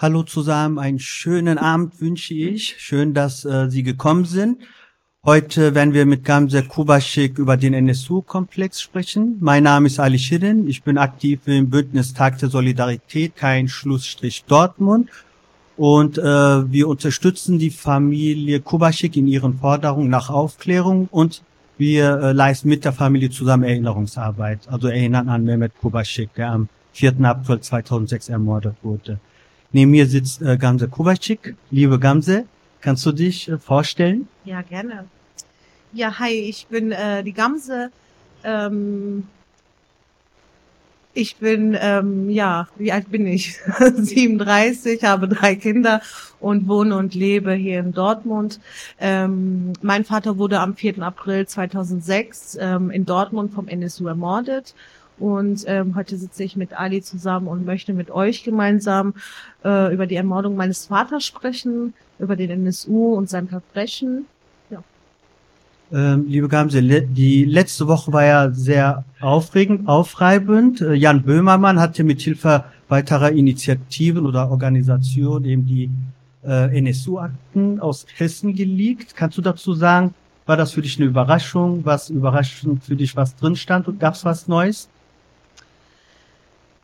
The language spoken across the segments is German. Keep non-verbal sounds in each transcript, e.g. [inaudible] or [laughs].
Hallo zusammen, einen schönen Abend wünsche ich. Schön, dass äh, Sie gekommen sind. Heute werden wir mit Gamze Kubaschik über den NSU-Komplex sprechen. Mein Name ist Ali Shirin. Ich bin aktiv im Bündnis Tag der Solidarität, kein Schlussstrich Dortmund. Und äh, wir unterstützen die Familie Kubaschik in ihren Forderungen nach Aufklärung und wir äh, leisten mit der Familie zusammen Erinnerungsarbeit. Also erinnern an Mehmet Kubaschik, der am 4. April 2006 ermordet wurde. Neben mir sitzt äh, Gamze Kubaschik. Liebe Gamze, kannst du dich äh, vorstellen? Ja, gerne. Ja, hi, ich bin äh, die Gamse. Ähm, ich bin, ähm, ja, wie alt bin ich? [laughs] 37, habe drei Kinder und wohne und lebe hier in Dortmund. Ähm, mein Vater wurde am 4. April 2006 ähm, in Dortmund vom NSU ermordet. Und ähm, heute sitze ich mit Ali zusammen und möchte mit euch gemeinsam äh, über die Ermordung meines Vaters sprechen, über den NSU und sein Verbrechen. Ähm, liebe Gamse, le die letzte Woche war ja sehr aufregend, aufreibend. Äh, Jan Böhmermann hatte mit Hilfe weiterer Initiativen oder Organisationen eben die äh, NSU-Akten aus Hessen geleakt. Kannst du dazu sagen, war das für dich eine Überraschung? Was überraschend für dich, was drin stand? Und gab es was Neues?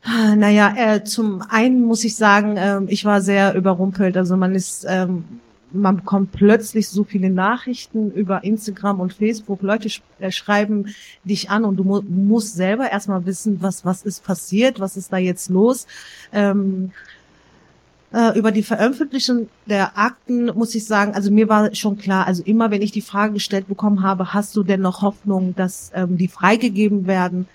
Naja, äh, zum einen muss ich sagen, äh, ich war sehr überrumpelt. Also man ist ähm, man bekommt plötzlich so viele Nachrichten über Instagram und Facebook. Leute sch äh, schreiben dich an und du mu musst selber erstmal wissen, was, was ist passiert, was ist da jetzt los. Ähm, äh, über die Veröffentlichung der Akten muss ich sagen, also mir war schon klar, also immer wenn ich die Frage gestellt bekommen habe, hast du denn noch Hoffnung, dass ähm, die freigegeben werden?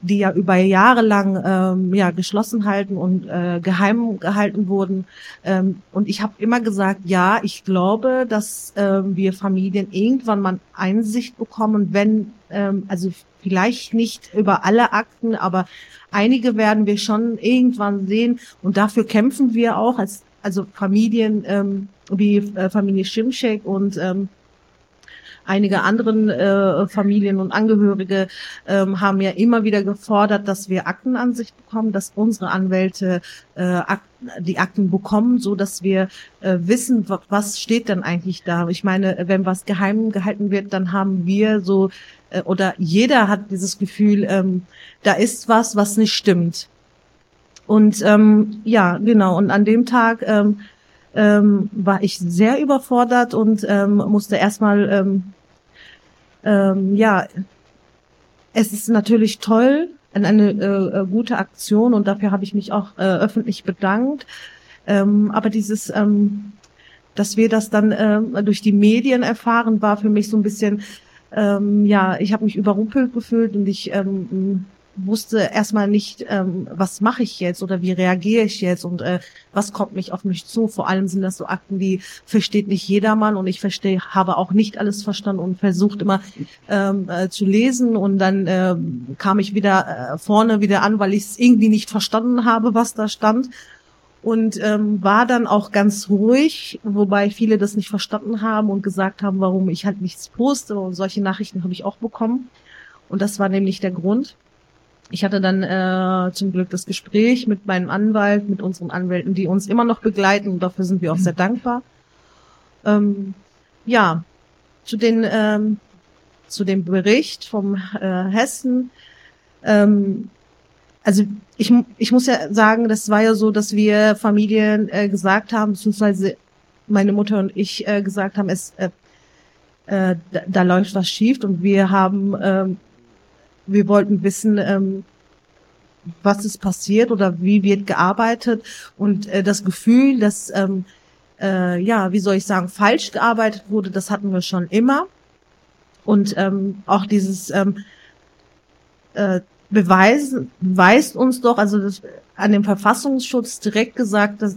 Die ja über Jahre lang ähm, ja geschlossen halten und äh, geheim gehalten wurden. Ähm, und ich habe immer gesagt, ja, ich glaube, dass ähm, wir Familien irgendwann mal Einsicht bekommen, wenn ähm, also vielleicht nicht über alle Akten, aber einige werden wir schon irgendwann sehen und dafür kämpfen wir auch als also Familien ähm, wie äh, Familie Schimschek und ähm, einige anderen äh, Familien und Angehörige ähm, haben ja immer wieder gefordert, dass wir Aktenansicht bekommen, dass unsere Anwälte äh, Ak die Akten bekommen, so dass wir äh, wissen, was steht denn eigentlich da. Ich meine, wenn was geheim gehalten wird, dann haben wir so äh, oder jeder hat dieses Gefühl, ähm, da ist was, was nicht stimmt. Und ähm, ja, genau. Und an dem Tag ähm, ähm, war ich sehr überfordert und ähm, musste erstmal ähm, ähm, ja, es ist natürlich toll, eine äh, äh, gute Aktion und dafür habe ich mich auch äh, öffentlich bedankt. Ähm, aber dieses, ähm, dass wir das dann äh, durch die Medien erfahren, war für mich so ein bisschen, ähm, ja, ich habe mich überrumpelt gefühlt und ich ähm, wusste erstmal nicht, ähm, was mache ich jetzt oder wie reagiere ich jetzt und äh, was kommt mich auf mich zu. Vor allem sind das so Akten, die versteht nicht jedermann und ich verstehe, habe auch nicht alles verstanden und versucht immer ähm, äh, zu lesen und dann äh, kam ich wieder äh, vorne wieder an, weil ich es irgendwie nicht verstanden habe, was da stand und ähm, war dann auch ganz ruhig, wobei viele das nicht verstanden haben und gesagt haben, warum ich halt nichts poste und solche Nachrichten habe ich auch bekommen. Und das war nämlich der Grund ich hatte dann äh, zum Glück das Gespräch mit meinem Anwalt, mit unseren Anwälten, die uns immer noch begleiten und dafür sind wir auch sehr dankbar. Ähm, ja, zu den ähm, zu dem Bericht vom äh, Hessen. Ähm, also ich, ich muss ja sagen, das war ja so, dass wir Familien äh, gesagt haben, beziehungsweise meine Mutter und ich äh, gesagt haben, es äh, äh, da, da läuft was schief und wir haben ähm, wir wollten wissen, ähm, was ist passiert oder wie wird gearbeitet und äh, das Gefühl, dass ähm, äh, ja, wie soll ich sagen, falsch gearbeitet wurde, das hatten wir schon immer. Und ähm, auch dieses ähm, äh, beweisen beweist uns doch, also das, an dem Verfassungsschutz direkt gesagt, dass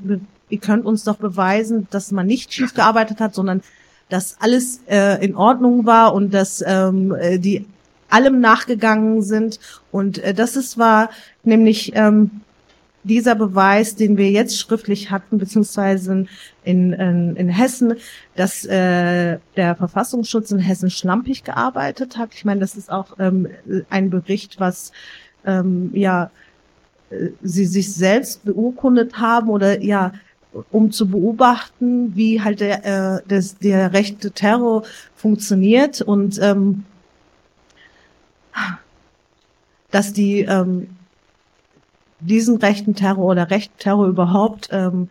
ihr könnt uns doch beweisen, dass man nicht schief gearbeitet hat, sondern dass alles äh, in Ordnung war und dass ähm, äh, die allem nachgegangen sind. Und äh, das ist war nämlich ähm, dieser Beweis, den wir jetzt schriftlich hatten, beziehungsweise in, in, in Hessen, dass äh, der Verfassungsschutz in Hessen schlampig gearbeitet hat. Ich meine, das ist auch ähm, ein Bericht, was ähm, ja äh, sie sich selbst beurkundet haben oder ja um zu beobachten, wie halt der, äh, das, der rechte Terror funktioniert und ähm, dass die ähm, diesen rechten Terror oder rechten Terror überhaupt ähm,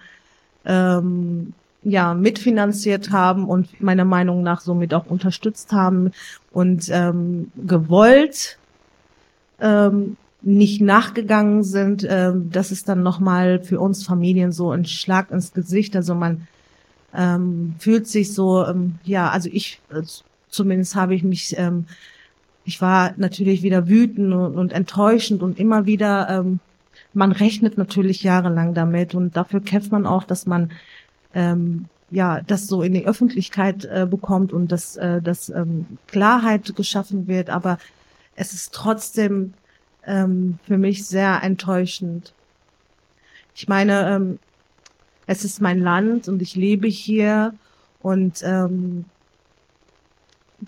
ähm, ja mitfinanziert haben und meiner Meinung nach somit auch unterstützt haben und ähm, gewollt ähm, nicht nachgegangen sind, ähm, das ist dann nochmal für uns Familien so ein Schlag ins Gesicht. Also man ähm, fühlt sich so, ähm, ja, also ich äh, zumindest habe ich mich, ähm, ich war natürlich wieder wütend und, und enttäuschend und immer wieder, ähm, man rechnet natürlich jahrelang damit und dafür kämpft man auch, dass man ähm, ja das so in die Öffentlichkeit äh, bekommt und dass, äh, dass ähm, Klarheit geschaffen wird. Aber es ist trotzdem ähm, für mich sehr enttäuschend. Ich meine, ähm, es ist mein Land und ich lebe hier und ähm,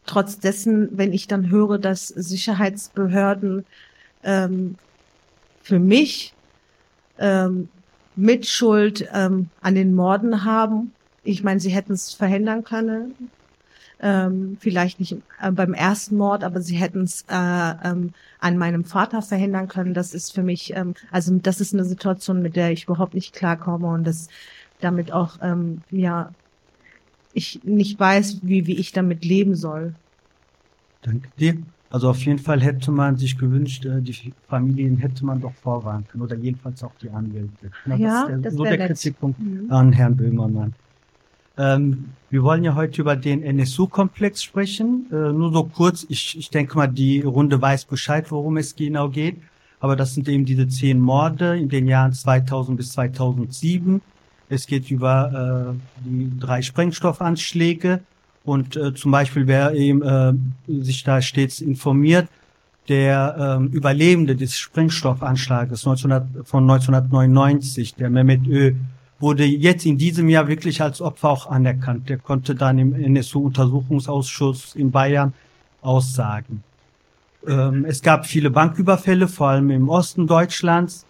trotz dessen, wenn ich dann höre, dass Sicherheitsbehörden ähm, für mich ähm, Mitschuld ähm, an den Morden haben. Ich meine, sie hätten es verhindern können. Ähm, vielleicht nicht äh, beim ersten Mord, aber sie hätten es äh, ähm, an meinem Vater verhindern können. Das ist für mich, ähm, also das ist eine Situation, mit der ich überhaupt nicht klarkomme und das damit auch, ähm, ja, ich nicht weiß, wie, wie ich damit leben soll. Danke dir. Also auf jeden Fall hätte man sich gewünscht, äh, die Familien hätte man doch vorwarnen können oder jedenfalls auch die Anwälte. Na, ja, das ist der, so der Kritikpunkt mhm. an Herrn Böhmermann. Ähm, wir wollen ja heute über den NSU-Komplex sprechen. Äh, nur so kurz, ich, ich denke mal, die Runde weiß Bescheid, worum es genau geht. Aber das sind eben diese zehn Morde in den Jahren 2000 bis 2007. Es geht über äh, die drei Sprengstoffanschläge und äh, zum Beispiel, wer eben äh, sich da stets informiert, der ähm, Überlebende des Sprengstoffanschlages 1900, von 1999, der Mehmet Ö, wurde jetzt in diesem Jahr wirklich als Opfer auch anerkannt. Der konnte dann im NSU-Untersuchungsausschuss in Bayern aussagen. Ähm, es gab viele Banküberfälle, vor allem im Osten Deutschlands.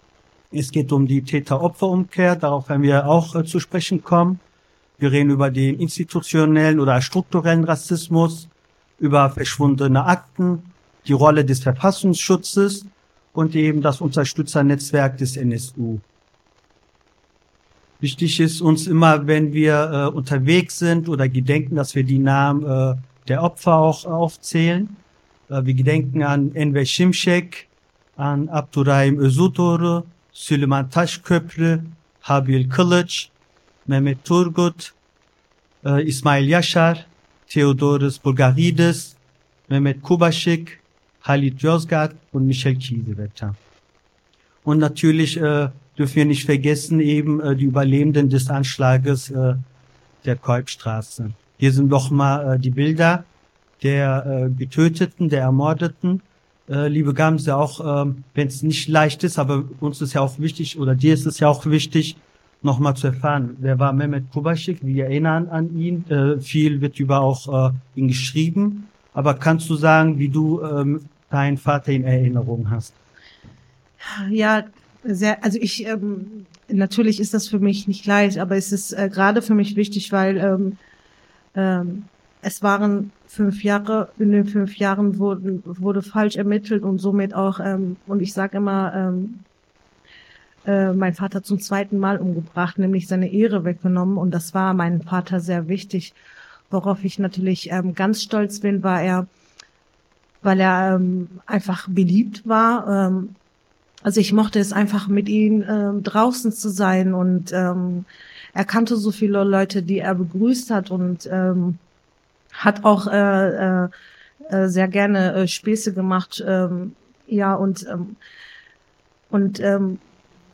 Es geht um die Täter-Opfer-Umkehr, darauf werden wir auch äh, zu sprechen kommen. Wir reden über den institutionellen oder strukturellen Rassismus, über verschwundene Akten, die Rolle des Verfassungsschutzes und eben das Unterstützernetzwerk des NSU. Wichtig ist uns immer, wenn wir äh, unterwegs sind oder gedenken, dass wir die Namen äh, der Opfer auch aufzählen. Äh, wir gedenken an Enver Şimşek, an Abdurrahim Özuturu, Süleyman Taşköprü, Habil Kılıç, Mehmet Turgut, äh, Ismail Yashar, Theodoros Bulgarides, Mehmet Kubaschik, Halit Yozgat und Michel Kiesewetter. Und natürlich äh, dürfen wir nicht vergessen eben äh, die Überlebenden des Anschlages äh, der Kolbstraße. Hier sind nochmal äh, die Bilder der äh, Getöteten, der Ermordeten. Äh, liebe Gamse, auch äh, wenn es nicht leicht ist, aber uns ist ja auch wichtig, oder dir ist es ja auch wichtig, nochmal zu erfahren, wer war Mehmet Kubaschik, wir erinnern an ihn, äh, viel wird über auch äh, ihn geschrieben, aber kannst du sagen, wie du ähm, deinen Vater in Erinnerung hast? Ja, sehr, also ich, ähm, natürlich ist das für mich nicht leicht, aber es ist äh, gerade für mich wichtig, weil ähm, ähm, es waren fünf Jahre, in den fünf Jahren wurden, wurde falsch ermittelt und somit auch, ähm, und ich sage immer, ähm, äh, mein Vater zum zweiten Mal umgebracht, nämlich seine Ehre weggenommen. Und das war meinem Vater sehr wichtig. Worauf ich natürlich ähm, ganz stolz bin, war er, weil er ähm, einfach beliebt war. Ähm, also ich mochte es einfach mit ihm ähm, draußen zu sein und ähm, er kannte so viele Leute, die er begrüßt hat und ähm, hat auch äh, äh, äh sehr gerne äh, Späße gemacht. Ähm, ja und ähm, und ähm,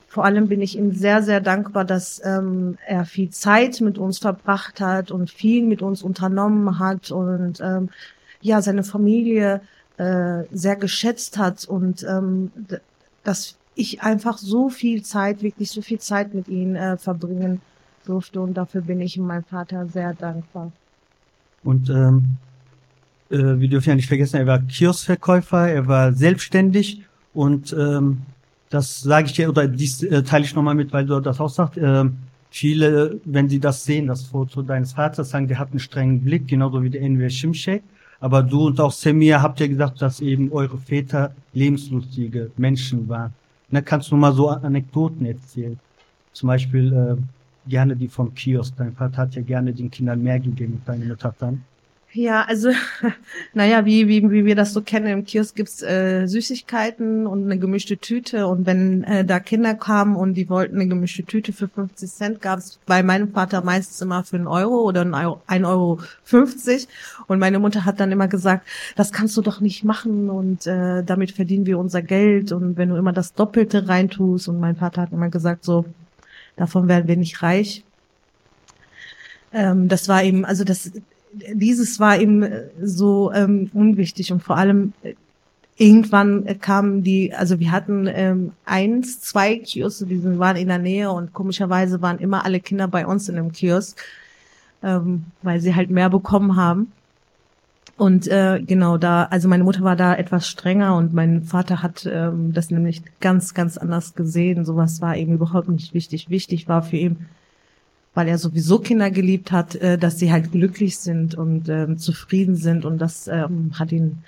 vor allem bin ich ihm sehr, sehr dankbar, dass ähm, er viel Zeit mit uns verbracht hat und viel mit uns unternommen hat und ähm, ja, seine Familie äh, sehr geschätzt hat und ähm, dass ich einfach so viel Zeit, wirklich so viel Zeit mit ihm äh, verbringen durfte und dafür bin ich meinem Vater sehr dankbar. Und ähm, äh, wir dürfen ja nicht vergessen, er war Kioskverkäufer, er war selbstständig und ähm, das sage ich dir, oder dies äh, teile ich nochmal mit, weil du das auch sagst, äh, viele, wenn sie das sehen, das Foto deines Vaters, sagen, der hat einen strengen Blick, genauso wie der Enver Şimşek. Aber du und auch Semir habt ja gesagt, dass eben eure Väter lebenslustige Menschen waren. Na, kannst du mal so Anekdoten erzählen? Zum Beispiel äh, gerne die vom Kiosk. Dein Vater hat ja gerne den Kindern mehr gegeben, deine Mutter dann. Ja, also, [laughs] naja, wie, wie, wie wir das so kennen, im Kiosk gibt's äh, Süßigkeiten und eine gemischte Tüte. Und wenn äh, da Kinder kamen und die wollten eine gemischte Tüte für 50 Cent, gab's bei meinem Vater meistens immer für einen Euro oder ein Euro, ein Euro 50. Und meine Mutter hat dann immer gesagt, das kannst du doch nicht machen und äh, damit verdienen wir unser Geld. Und wenn du immer das Doppelte reintust. Und mein Vater hat immer gesagt, so, davon werden wir nicht reich. Ähm, das war eben, also das dieses war ihm so ähm, unwichtig und vor allem äh, irgendwann kamen die, also wir hatten ähm, eins, zwei Kioske, die waren in der Nähe und komischerweise waren immer alle Kinder bei uns in dem Kiosk, ähm, weil sie halt mehr bekommen haben. Und äh, genau da, also meine Mutter war da etwas strenger und mein Vater hat ähm, das nämlich ganz, ganz anders gesehen. Sowas war ihm überhaupt nicht wichtig. Wichtig war für ihn, weil er sowieso Kinder geliebt hat, äh, dass sie halt glücklich sind und ähm, zufrieden sind und das ähm, hat ihn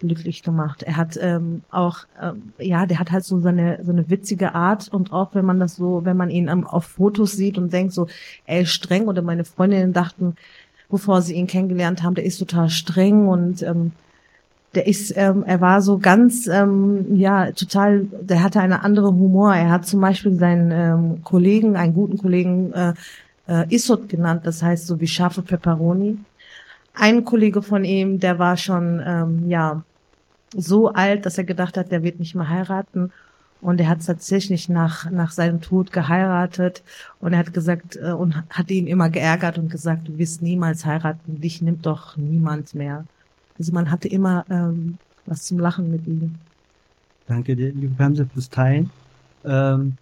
glücklich gemacht. Er hat ähm, auch, ähm, ja, der hat halt so seine so eine witzige Art und auch wenn man das so, wenn man ihn ähm, auf Fotos sieht und denkt so, er ist streng oder meine Freundinnen dachten, bevor sie ihn kennengelernt haben, der ist total streng und ähm, der ist, ähm, er war so ganz, ähm, ja, total, der hatte eine andere Humor. Er hat zum Beispiel seinen ähm, Kollegen, einen guten Kollegen, äh, äh, Isot genannt, das heißt so wie scharfe Peperoni. Ein Kollege von ihm, der war schon ähm, ja so alt, dass er gedacht hat, der wird nicht mehr heiraten. Und er hat tatsächlich nach, nach seinem Tod geheiratet und er hat gesagt äh, und hat ihn immer geärgert und gesagt, du wirst niemals heiraten, dich nimmt doch niemand mehr. Also man hatte immer ähm, was zum Lachen mit ihm. Danke dir, liebe Bremse, fürs Teilen. Ähm,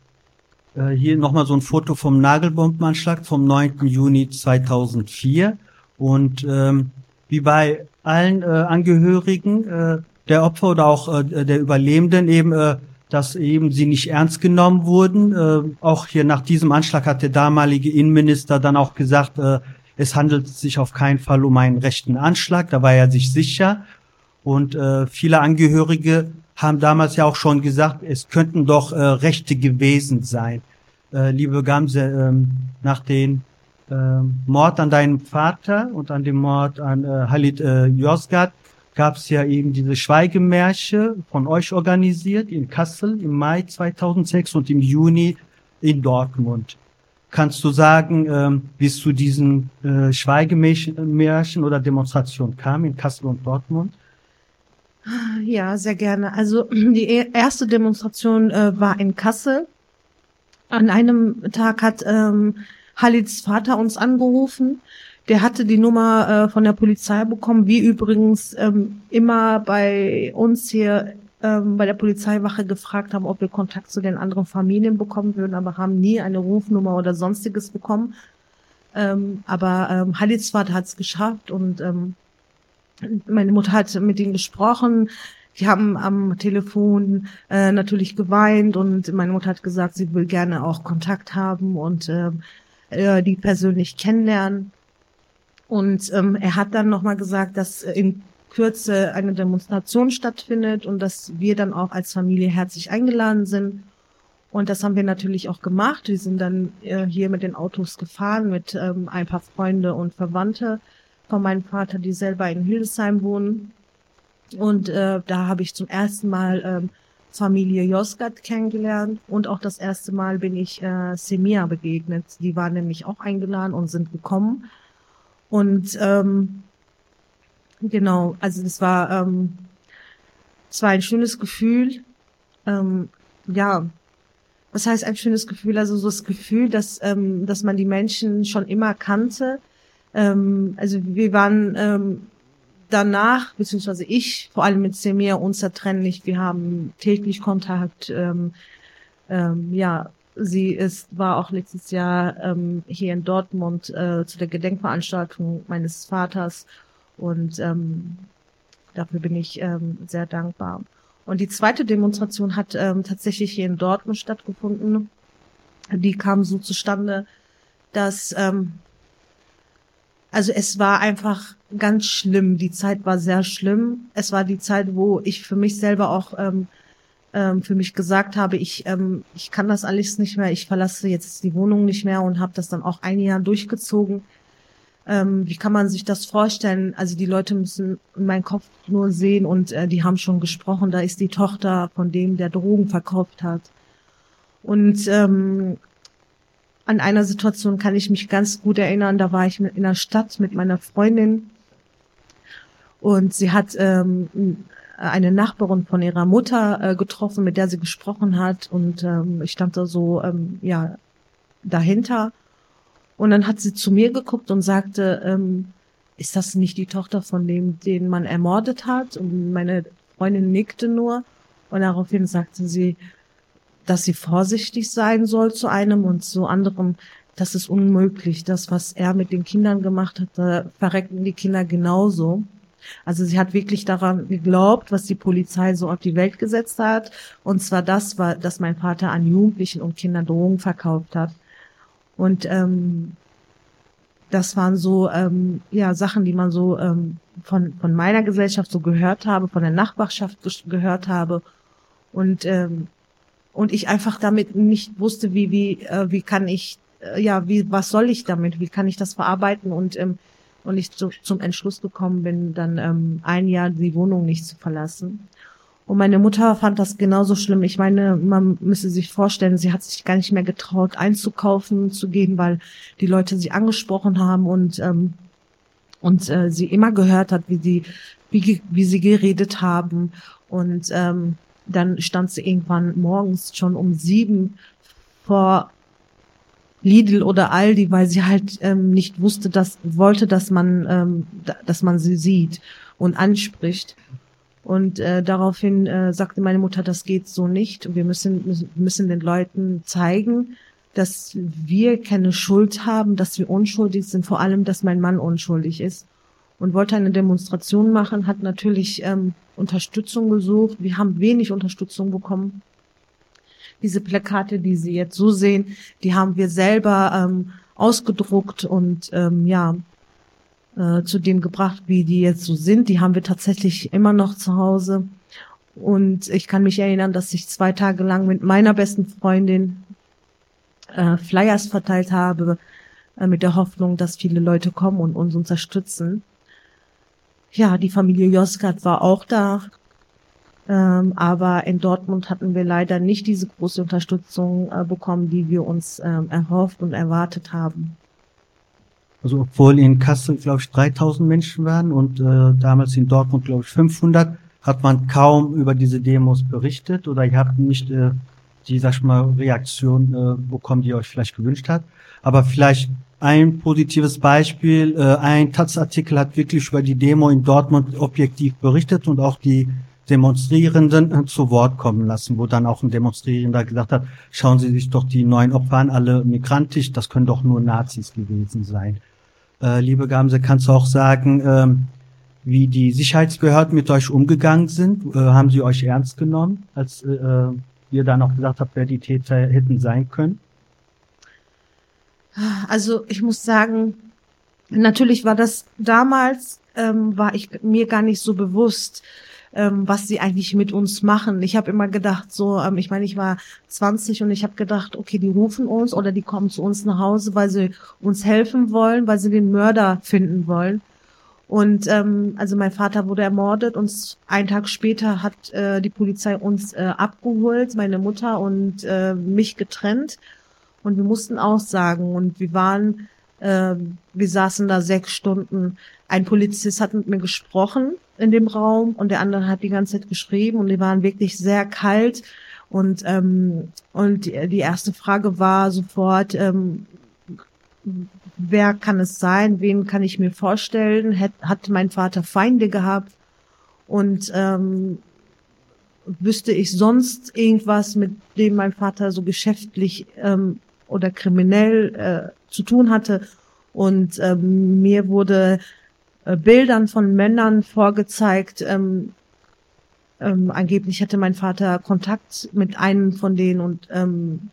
äh, hier nochmal so ein Foto vom Nagelbombenanschlag vom 9. Juni 2004. Und ähm, wie bei allen äh, Angehörigen äh, der Opfer oder auch äh, der Überlebenden eben, äh, dass eben sie nicht ernst genommen wurden. Äh, auch hier nach diesem Anschlag hat der damalige Innenminister dann auch gesagt, äh, es handelt sich auf keinen Fall um einen rechten Anschlag. Da war er sich sicher. Und äh, viele Angehörige haben damals ja auch schon gesagt, es könnten doch äh, Rechte gewesen sein. Äh, liebe Gamse, ähm, nach dem äh, Mord an deinem Vater und an dem Mord an äh, Halit äh, Yozgat gab es ja eben diese Schweigemärsche von euch organisiert in Kassel im Mai 2006 und im Juni in Dortmund. Kannst du sagen, ähm, wie es zu diesen äh, Schweigemärchen oder Demonstrationen kam in Kassel und Dortmund? Ja, sehr gerne. Also [clears throat] die e-, erste Demonstration äh, war in Kassel. An einem Tag hat ähm, Halids Vater uns angerufen. Der hatte die Nummer äh, von der Polizei bekommen, wie übrigens ähm, immer bei uns hier ähm, bei der Polizeiwache gefragt haben, ob wir Kontakt zu den anderen Familien bekommen würden, aber haben nie eine Rufnummer oder sonstiges bekommen. Ähm, aber ähm, Vater hat es geschafft und ähm, meine Mutter hat mit ihnen gesprochen. Die haben am Telefon äh, natürlich geweint und meine Mutter hat gesagt, sie will gerne auch Kontakt haben und äh, äh, die persönlich kennenlernen. Und ähm, er hat dann nochmal gesagt, dass in Kürze eine Demonstration stattfindet und dass wir dann auch als Familie herzlich eingeladen sind. Und das haben wir natürlich auch gemacht. Wir sind dann äh, hier mit den Autos gefahren mit ähm, ein paar Freunde und Verwandte von meinem Vater, die selber in Hildesheim wohnen. Und äh, da habe ich zum ersten Mal ähm, Familie Josgat kennengelernt und auch das erste Mal bin ich äh, Semia begegnet. Die waren nämlich auch eingeladen und sind gekommen. Und ähm, genau, also das war, ähm, das war ein schönes Gefühl. Ähm, ja, was heißt ein schönes Gefühl? Also so das Gefühl, dass, ähm, dass man die Menschen schon immer kannte. Ähm, also wir waren ähm, danach, beziehungsweise ich, vor allem mit Semir, unzertrennlich. Wir haben täglich Kontakt. Ähm, ähm, ja, sie ist, war auch letztes Jahr ähm, hier in Dortmund äh, zu der Gedenkveranstaltung meines Vaters und ähm, dafür bin ich ähm, sehr dankbar. Und die zweite Demonstration hat ähm, tatsächlich hier in Dortmund stattgefunden. Die kam so zustande, dass ähm, also es war einfach ganz schlimm. Die Zeit war sehr schlimm. Es war die Zeit, wo ich für mich selber auch ähm, ähm, für mich gesagt habe, ich ähm, ich kann das alles nicht mehr. Ich verlasse jetzt die Wohnung nicht mehr und habe das dann auch ein Jahr durchgezogen. Ähm, wie kann man sich das vorstellen? Also die Leute müssen meinen Kopf nur sehen und äh, die haben schon gesprochen. Da ist die Tochter von dem, der Drogen verkauft hat. Und ähm, an einer Situation kann ich mich ganz gut erinnern. Da war ich in der Stadt mit meiner Freundin und sie hat ähm, eine Nachbarin von ihrer Mutter äh, getroffen, mit der sie gesprochen hat und ähm, ich stand da so ähm, ja dahinter und dann hat sie zu mir geguckt und sagte, ähm, ist das nicht die Tochter von dem, den man ermordet hat? Und meine Freundin nickte nur. Und daraufhin sagte sie, dass sie vorsichtig sein soll zu einem und zu anderem. Das ist unmöglich. Das, was er mit den Kindern gemacht hat, da verreckten die Kinder genauso. Also sie hat wirklich daran geglaubt, was die Polizei so auf die Welt gesetzt hat. Und zwar das war, dass mein Vater an Jugendlichen und Kindern Drogen verkauft hat. Und ähm, das waren so ähm, ja Sachen, die man so ähm, von von meiner Gesellschaft so gehört habe, von der Nachbarschaft gehört habe und ähm, und ich einfach damit nicht wusste, wie wie äh, wie kann ich äh, ja wie was soll ich damit, wie kann ich das verarbeiten und ähm, und ich zu, zum Entschluss gekommen bin, dann ähm, ein Jahr die Wohnung nicht zu verlassen und meine Mutter fand das genauso schlimm. Ich meine, man müsse sich vorstellen, sie hat sich gar nicht mehr getraut, einzukaufen, zu gehen, weil die Leute sie angesprochen haben und ähm, und äh, sie immer gehört hat, wie sie wie, wie sie geredet haben. Und ähm, dann stand sie irgendwann morgens schon um sieben vor Lidl oder Aldi, weil sie halt ähm, nicht wusste, dass wollte, dass man ähm, dass man sie sieht und anspricht. Und äh, daraufhin äh, sagte meine Mutter, das geht so nicht. Wir müssen, müssen den Leuten zeigen, dass wir keine Schuld haben, dass wir unschuldig sind, vor allem, dass mein Mann unschuldig ist. Und wollte eine Demonstration machen, hat natürlich ähm, Unterstützung gesucht. Wir haben wenig Unterstützung bekommen. Diese Plakate, die Sie jetzt so sehen, die haben wir selber ähm, ausgedruckt und ähm, ja, äh, zu dem gebracht, wie die jetzt so sind. Die haben wir tatsächlich immer noch zu Hause. Und ich kann mich erinnern, dass ich zwei Tage lang mit meiner besten Freundin äh, Flyers verteilt habe, äh, mit der Hoffnung, dass viele Leute kommen und uns unterstützen. Ja, die Familie Joskat war auch da. Ähm, aber in Dortmund hatten wir leider nicht diese große Unterstützung äh, bekommen, die wir uns ähm, erhofft und erwartet haben. Also obwohl in Kassel, glaube ich, 3000 Menschen waren und äh, damals in Dortmund, glaube ich, 500, hat man kaum über diese Demos berichtet oder ihr habt nicht äh, die, sag ich mal, Reaktion äh, bekommen, die ihr euch vielleicht gewünscht habt. Aber vielleicht ein positives Beispiel, äh, ein Taz-Artikel hat wirklich über die Demo in Dortmund objektiv berichtet und auch die Demonstrierenden zu Wort kommen lassen, wo dann auch ein Demonstrierender gesagt hat, schauen Sie sich doch die neuen Opfer an, alle migrantisch, das können doch nur Nazis gewesen sein. Äh, liebe Gamse, kannst du auch sagen, ähm, wie die Sicherheitsbehörden mit euch umgegangen sind? Äh, haben sie euch ernst genommen, als äh, äh, ihr dann auch gesagt habt, wer die Täter hätten sein können? Also ich muss sagen, natürlich war das damals, ähm, war ich mir gar nicht so bewusst, ähm, was sie eigentlich mit uns machen. Ich habe immer gedacht, so, ähm, ich meine, ich war 20 und ich habe gedacht, okay, die rufen uns oder die kommen zu uns nach Hause, weil sie uns helfen wollen, weil sie den Mörder finden wollen. Und ähm, also mein Vater wurde ermordet und einen Tag später hat äh, die Polizei uns äh, abgeholt, meine Mutter und äh, mich getrennt. Und wir mussten aussagen und wir waren, äh, wir saßen da sechs Stunden. Ein Polizist hat mit mir gesprochen in dem Raum und der andere hat die ganze Zeit geschrieben und die waren wirklich sehr kalt. Und, ähm, und die, erste Frage war sofort, ähm, wer kann es sein? Wen kann ich mir vorstellen? Hat, hat mein Vater Feinde gehabt? Und ähm, wüsste ich sonst irgendwas, mit dem mein Vater so geschäftlich ähm, oder kriminell äh, zu tun hatte? Und ähm, mir wurde äh, Bildern von Männern vorgezeigt. Ähm, ähm, angeblich hatte mein Vater Kontakt mit einem von denen und ähm,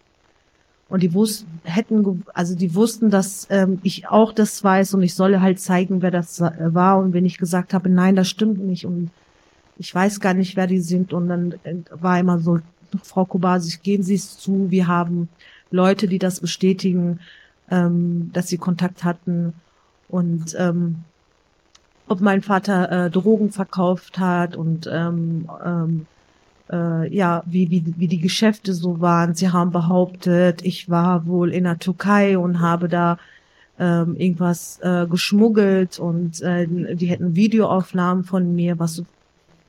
Und die wussten, hätten, also die wussten, dass ähm, ich auch das weiß und ich solle halt zeigen, wer das war. Und wenn ich gesagt habe, nein, das stimmt nicht und ich weiß gar nicht, wer die sind. Und dann äh, war immer so, Frau Kubasi, gehen Sie es zu, wir haben Leute, die das bestätigen, ähm, dass sie Kontakt hatten. Und ähm, ob mein Vater äh, Drogen verkauft hat und ähm, ähm, äh, ja, wie, wie, wie die Geschäfte so waren. Sie haben behauptet, ich war wohl in der Türkei und habe da ähm, irgendwas äh, geschmuggelt und äh, die hätten Videoaufnahmen von mir, was,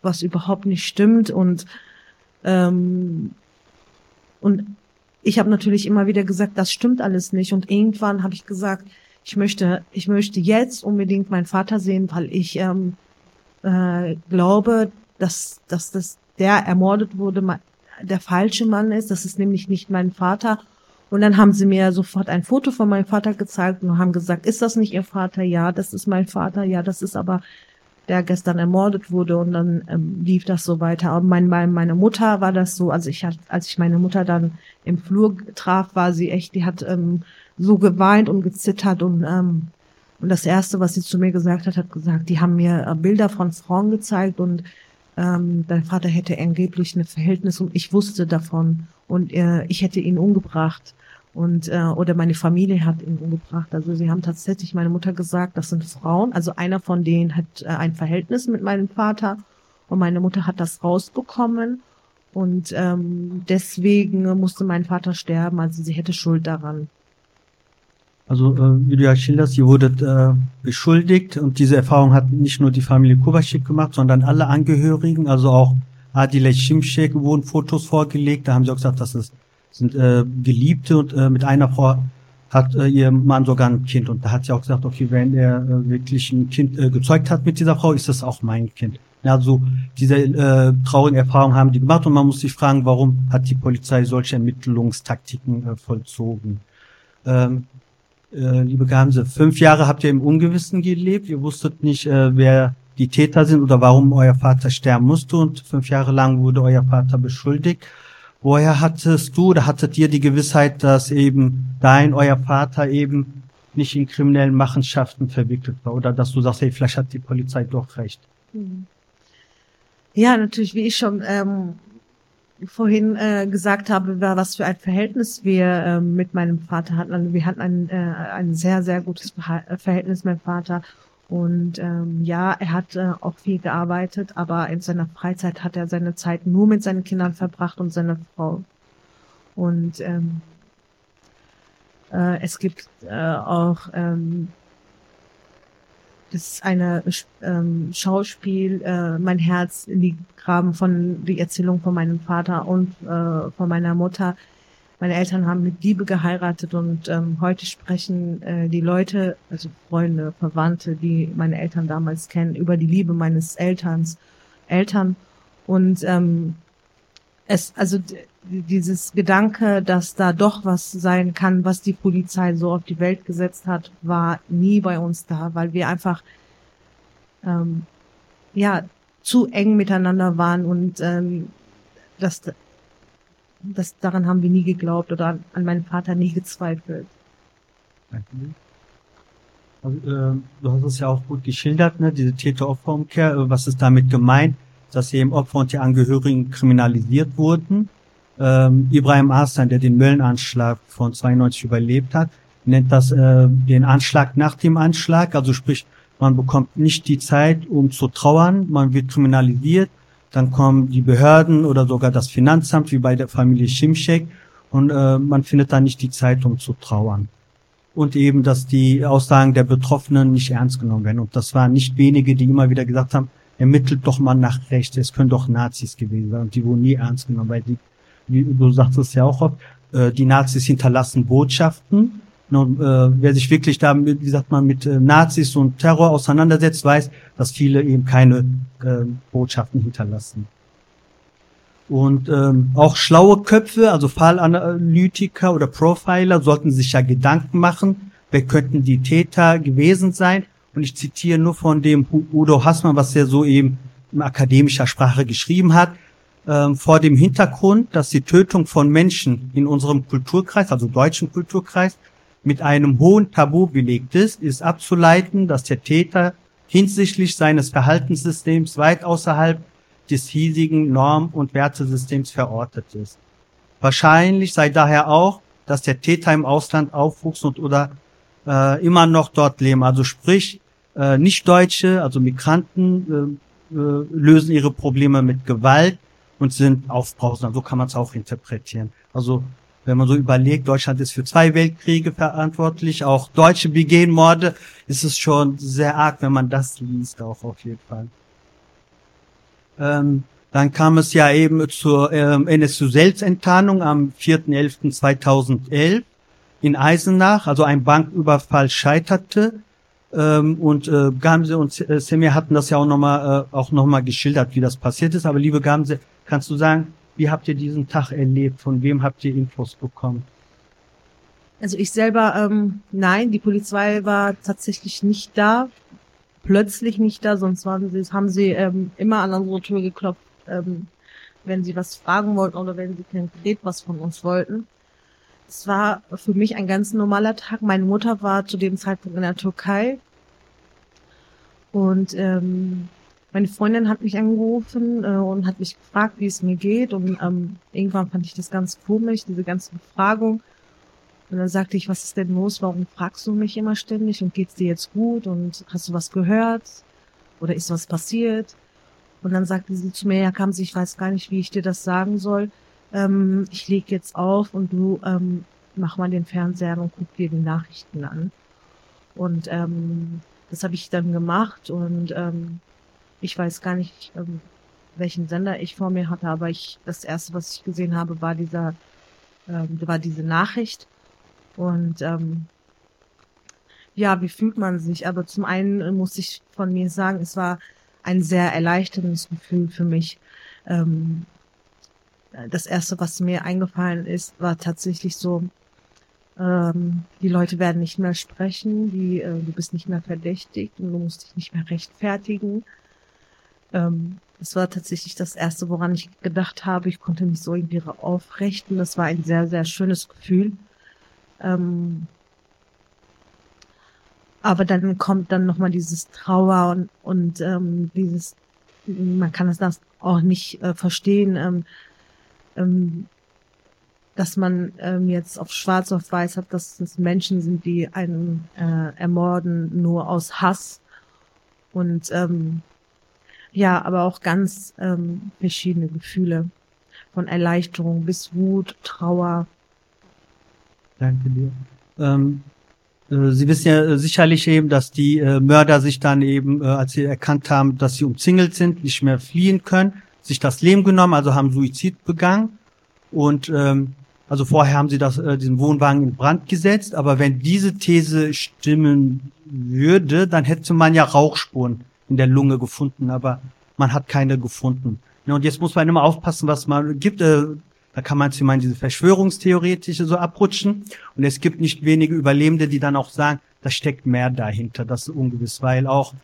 was überhaupt nicht stimmt. Und, ähm, und ich habe natürlich immer wieder gesagt, das stimmt alles nicht. Und irgendwann habe ich gesagt, ich möchte, ich möchte jetzt unbedingt meinen Vater sehen, weil ich ähm, äh, glaube, dass, dass das der ermordet wurde, der falsche Mann ist. Das ist nämlich nicht mein Vater. Und dann haben sie mir sofort ein Foto von meinem Vater gezeigt und haben gesagt, ist das nicht Ihr Vater? Ja, das ist mein Vater. Ja, das ist aber der gestern ermordet wurde und dann ähm, lief das so weiter. Und mein, mein, meine Mutter war das so, also ich hatte, als ich meine Mutter dann im Flur traf, war sie echt, die hat ähm, so geweint und gezittert und ähm, und das erste, was sie zu mir gesagt hat, hat gesagt, die haben mir äh, Bilder von Frauen gezeigt und ähm, dein Vater hätte angeblich ein Verhältnis und ich wusste davon und äh, ich hätte ihn umgebracht und äh, oder meine Familie hat ihn umgebracht. Also sie haben tatsächlich meine Mutter gesagt, das sind Frauen. Also einer von denen hat äh, ein Verhältnis mit meinem Vater und meine Mutter hat das rausbekommen und ähm, deswegen musste mein Vater sterben. Also sie hätte Schuld daran. Also äh, wie du ja schilderst, ihr wurdet äh, beschuldigt und diese Erfahrung hat nicht nur die Familie Kubaschik gemacht, sondern alle Angehörigen, also auch Adile Şimşek wurden Fotos vorgelegt, da haben sie auch gesagt, dass es sind äh, Geliebte und äh, mit einer Frau hat äh, ihr Mann sogar ein Kind und da hat sie auch gesagt, okay, wenn er äh, wirklich ein Kind äh, gezeugt hat mit dieser Frau, ist das auch mein Kind. Also diese äh, traurigen Erfahrungen haben die gemacht und man muss sich fragen, warum hat die Polizei solche Ermittlungstaktiken äh, vollzogen. Ähm, äh, liebe Gamse, fünf Jahre habt ihr im Ungewissen gelebt. Ihr wusstet nicht, äh, wer die Täter sind oder warum euer Vater sterben musste und fünf Jahre lang wurde euer Vater beschuldigt. Woher hattest du oder hattet ihr die Gewissheit, dass eben dein, euer Vater eben nicht in kriminellen Machenschaften verwickelt war oder dass du sagst, hey, vielleicht hat die Polizei doch recht? Hm. Ja, natürlich, wie ich schon ähm, vorhin äh, gesagt habe, was für ein Verhältnis wir äh, mit meinem Vater hatten. Also wir hatten ein, äh, ein sehr, sehr gutes Verhältnis mit meinem Vater. Und ähm, ja, er hat äh, auch viel gearbeitet, aber in seiner Freizeit hat er seine Zeit nur mit seinen Kindern verbracht und seiner Frau. Und ähm, äh, es gibt äh, auch ähm, das ist eine ähm, Schauspiel, äh, mein Herz liegt graben von die Erzählung von meinem Vater und äh, von meiner Mutter. Meine Eltern haben mit Liebe geheiratet und ähm, heute sprechen äh, die Leute, also Freunde, Verwandte, die meine Eltern damals kennen, über die Liebe meines Elterns, Eltern. Und ähm, es, also dieses Gedanke, dass da doch was sein kann, was die Polizei so auf die Welt gesetzt hat, war nie bei uns da, weil wir einfach ähm, ja zu eng miteinander waren und ähm, das, das daran haben wir nie geglaubt oder an meinen Vater nie [laughs] gezweifelt. Also, äh, du hast es ja auch gut geschildert, ne? diese Täter-Opfer-Umkehr. Äh, was ist damit gemeint? Dass eben Opfer und die Angehörigen kriminalisiert wurden ähm, Ibrahim Arslan, der den Möllenanschlag von 92 überlebt hat, nennt das äh, den Anschlag nach dem Anschlag. Also sprich, man bekommt nicht die Zeit, um zu trauern, man wird kriminalisiert, dann kommen die Behörden oder sogar das Finanzamt, wie bei der Familie Schimschek, und äh, man findet dann nicht die Zeit, um zu trauern. Und eben, dass die Aussagen der Betroffenen nicht ernst genommen werden. Und das waren nicht wenige, die immer wieder gesagt haben, ermittelt doch mal nach rechts, es können doch Nazis gewesen sein. Und die wurden nie ernst genommen, weil die wie du sagst es ja auch oft, äh, die Nazis hinterlassen Botschaften. Und, äh, wer sich wirklich da, mit, wie sagt man, mit äh, Nazis und Terror auseinandersetzt, weiß, dass viele eben keine äh, Botschaften hinterlassen. Und ähm, auch schlaue Köpfe, also Fallanalytiker oder Profiler, sollten sich ja Gedanken machen, wer könnten die Täter gewesen sein. Und ich zitiere nur von dem Udo Hassmann, was er so eben in akademischer Sprache geschrieben hat ähm, vor dem Hintergrund, dass die Tötung von Menschen in unserem Kulturkreis, also deutschen Kulturkreis, mit einem hohen Tabu belegt ist, ist abzuleiten, dass der Täter hinsichtlich seines Verhaltenssystems weit außerhalb des hiesigen Norm- und Wertesystems verortet ist. Wahrscheinlich sei daher auch, dass der Täter im Ausland aufwuchs und oder äh, immer noch dort leben. Also sprich, äh, Nicht-Deutsche, also Migranten, äh, äh, lösen ihre Probleme mit Gewalt und sind aufbrausend. So kann man es auch interpretieren. Also wenn man so überlegt, Deutschland ist für zwei Weltkriege verantwortlich, auch Deutsche begehen Morde, ist es schon sehr arg, wenn man das liest, auch auf jeden Fall. Ähm, dann kam es ja eben zur ähm, NSU-Selbstenttarnung am 4.11.2011 in Eisenach, also ein Banküberfall scheiterte. Ähm, und äh, Gamse und äh, Semir hatten das ja auch nochmal äh, auch noch geschildert, wie das passiert ist. Aber liebe Gamse, kannst du sagen, wie habt ihr diesen Tag erlebt? Von wem habt ihr Infos bekommen? Also ich selber, ähm, nein, die Polizei war tatsächlich nicht da, plötzlich nicht da, sonst waren sie, haben sie ähm, immer an unsere Tür geklopft, ähm, wenn sie was fragen wollten oder wenn sie konkret was von uns wollten. Es war für mich ein ganz normaler Tag. Meine Mutter war zu dem Zeitpunkt in der Türkei und ähm, meine Freundin hat mich angerufen äh, und hat mich gefragt, wie es mir geht. Und ähm, irgendwann fand ich das ganz komisch, diese ganze Befragung. Und dann sagte ich, was ist denn los? Warum fragst du mich immer ständig? Und geht's dir jetzt gut? Und hast du was gehört? Oder ist was passiert? Und dann sagte sie zu mir, ja, kam sie, ich weiß gar nicht, wie ich dir das sagen soll. Ähm, ich leg jetzt auf und du ähm, mach mal den Fernseher und guck dir die Nachrichten an. Und ähm, das habe ich dann gemacht und ähm, ich weiß gar nicht, ähm, welchen Sender ich vor mir hatte, aber ich das erste, was ich gesehen habe, war dieser, ähm, war diese Nachricht. Und ähm, ja, wie fühlt man sich? Aber zum einen muss ich von mir sagen, es war ein sehr erleichterndes Gefühl für mich. Ähm, das erste, was mir eingefallen ist, war tatsächlich so, ähm, die Leute werden nicht mehr sprechen, die, äh, du bist nicht mehr verdächtigt und du musst dich nicht mehr rechtfertigen. Ähm, das war tatsächlich das erste, woran ich gedacht habe. Ich konnte mich so irgendwie aufrichten. Das war ein sehr, sehr schönes Gefühl. Ähm, aber dann kommt dann nochmal dieses Trauer und, und ähm, dieses, man kann es das auch nicht äh, verstehen, ähm, ähm, dass man ähm, jetzt auf schwarz auf weiß hat, dass es Menschen sind, die einen äh, ermorden nur aus Hass und ähm, ja, aber auch ganz ähm, verschiedene Gefühle. Von Erleichterung bis Wut, Trauer. Danke dir. Ähm, äh, Sie wissen ja äh, sicherlich eben, dass die äh, Mörder sich dann eben, äh, als sie erkannt haben, dass sie umzingelt sind, nicht mehr fliehen können, sich das Leben genommen, also haben Suizid begangen. Und ähm, also vorher haben sie das, äh, diesen Wohnwagen in Brand gesetzt, aber wenn diese These stimmen würde, dann hätte man ja Rauchspuren in der Lunge gefunden, aber man hat keine gefunden. Ja, und jetzt muss man immer aufpassen, was man gibt. Äh, da kann man mal in diese Verschwörungstheoretische so abrutschen. Und es gibt nicht wenige Überlebende, die dann auch sagen, da steckt mehr dahinter. Das ist ungewiss, weil auch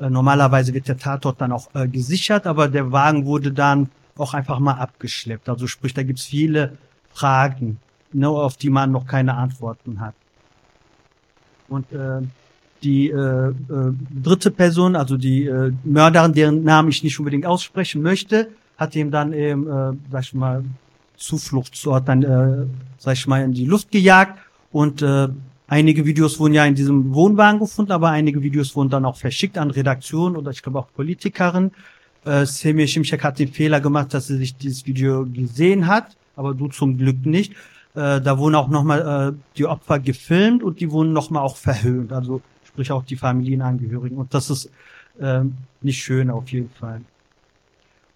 äh, normalerweise wird der Tatort dann auch äh, gesichert, aber der Wagen wurde dann auch einfach mal abgeschleppt. Also sprich, da gibt's viele Fragen, ne, auf die man noch keine Antworten hat. Und äh, die äh, äh, dritte Person, also die äh, Mörderin, deren Namen ich nicht unbedingt aussprechen möchte, hat ihm dann eben, äh, sag ich mal, Zufluchtsort dann, äh, sag ich mal, in die Luft gejagt und äh, einige Videos wurden ja in diesem Wohnwagen gefunden, aber einige Videos wurden dann auch verschickt an Redaktionen oder ich glaube auch Politikerinnen. Äh, Semir Şimşek hat den Fehler gemacht, dass sie sich dieses Video gesehen hat, aber du zum Glück nicht. Äh, da wurden auch nochmal äh, die Opfer gefilmt und die wurden nochmal auch verhöhnt. Also sprich auch die Familienangehörigen. Und das ist ähm, nicht schön auf jeden Fall.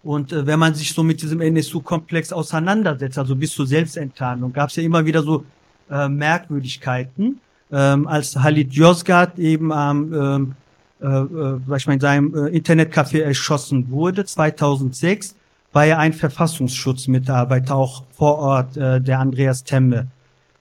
Und äh, wenn man sich so mit diesem NSU-Komplex auseinandersetzt, also bis zur Selbstenttarnung, gab es ja immer wieder so äh, Merkwürdigkeiten. Ähm, als Halid Yozgat eben am, ähm, äh, äh, sag ich mal, in seinem äh, Internetcafé erschossen wurde, 2006, war ja ein Verfassungsschutzmitarbeiter auch vor Ort, äh, der Andreas Temme.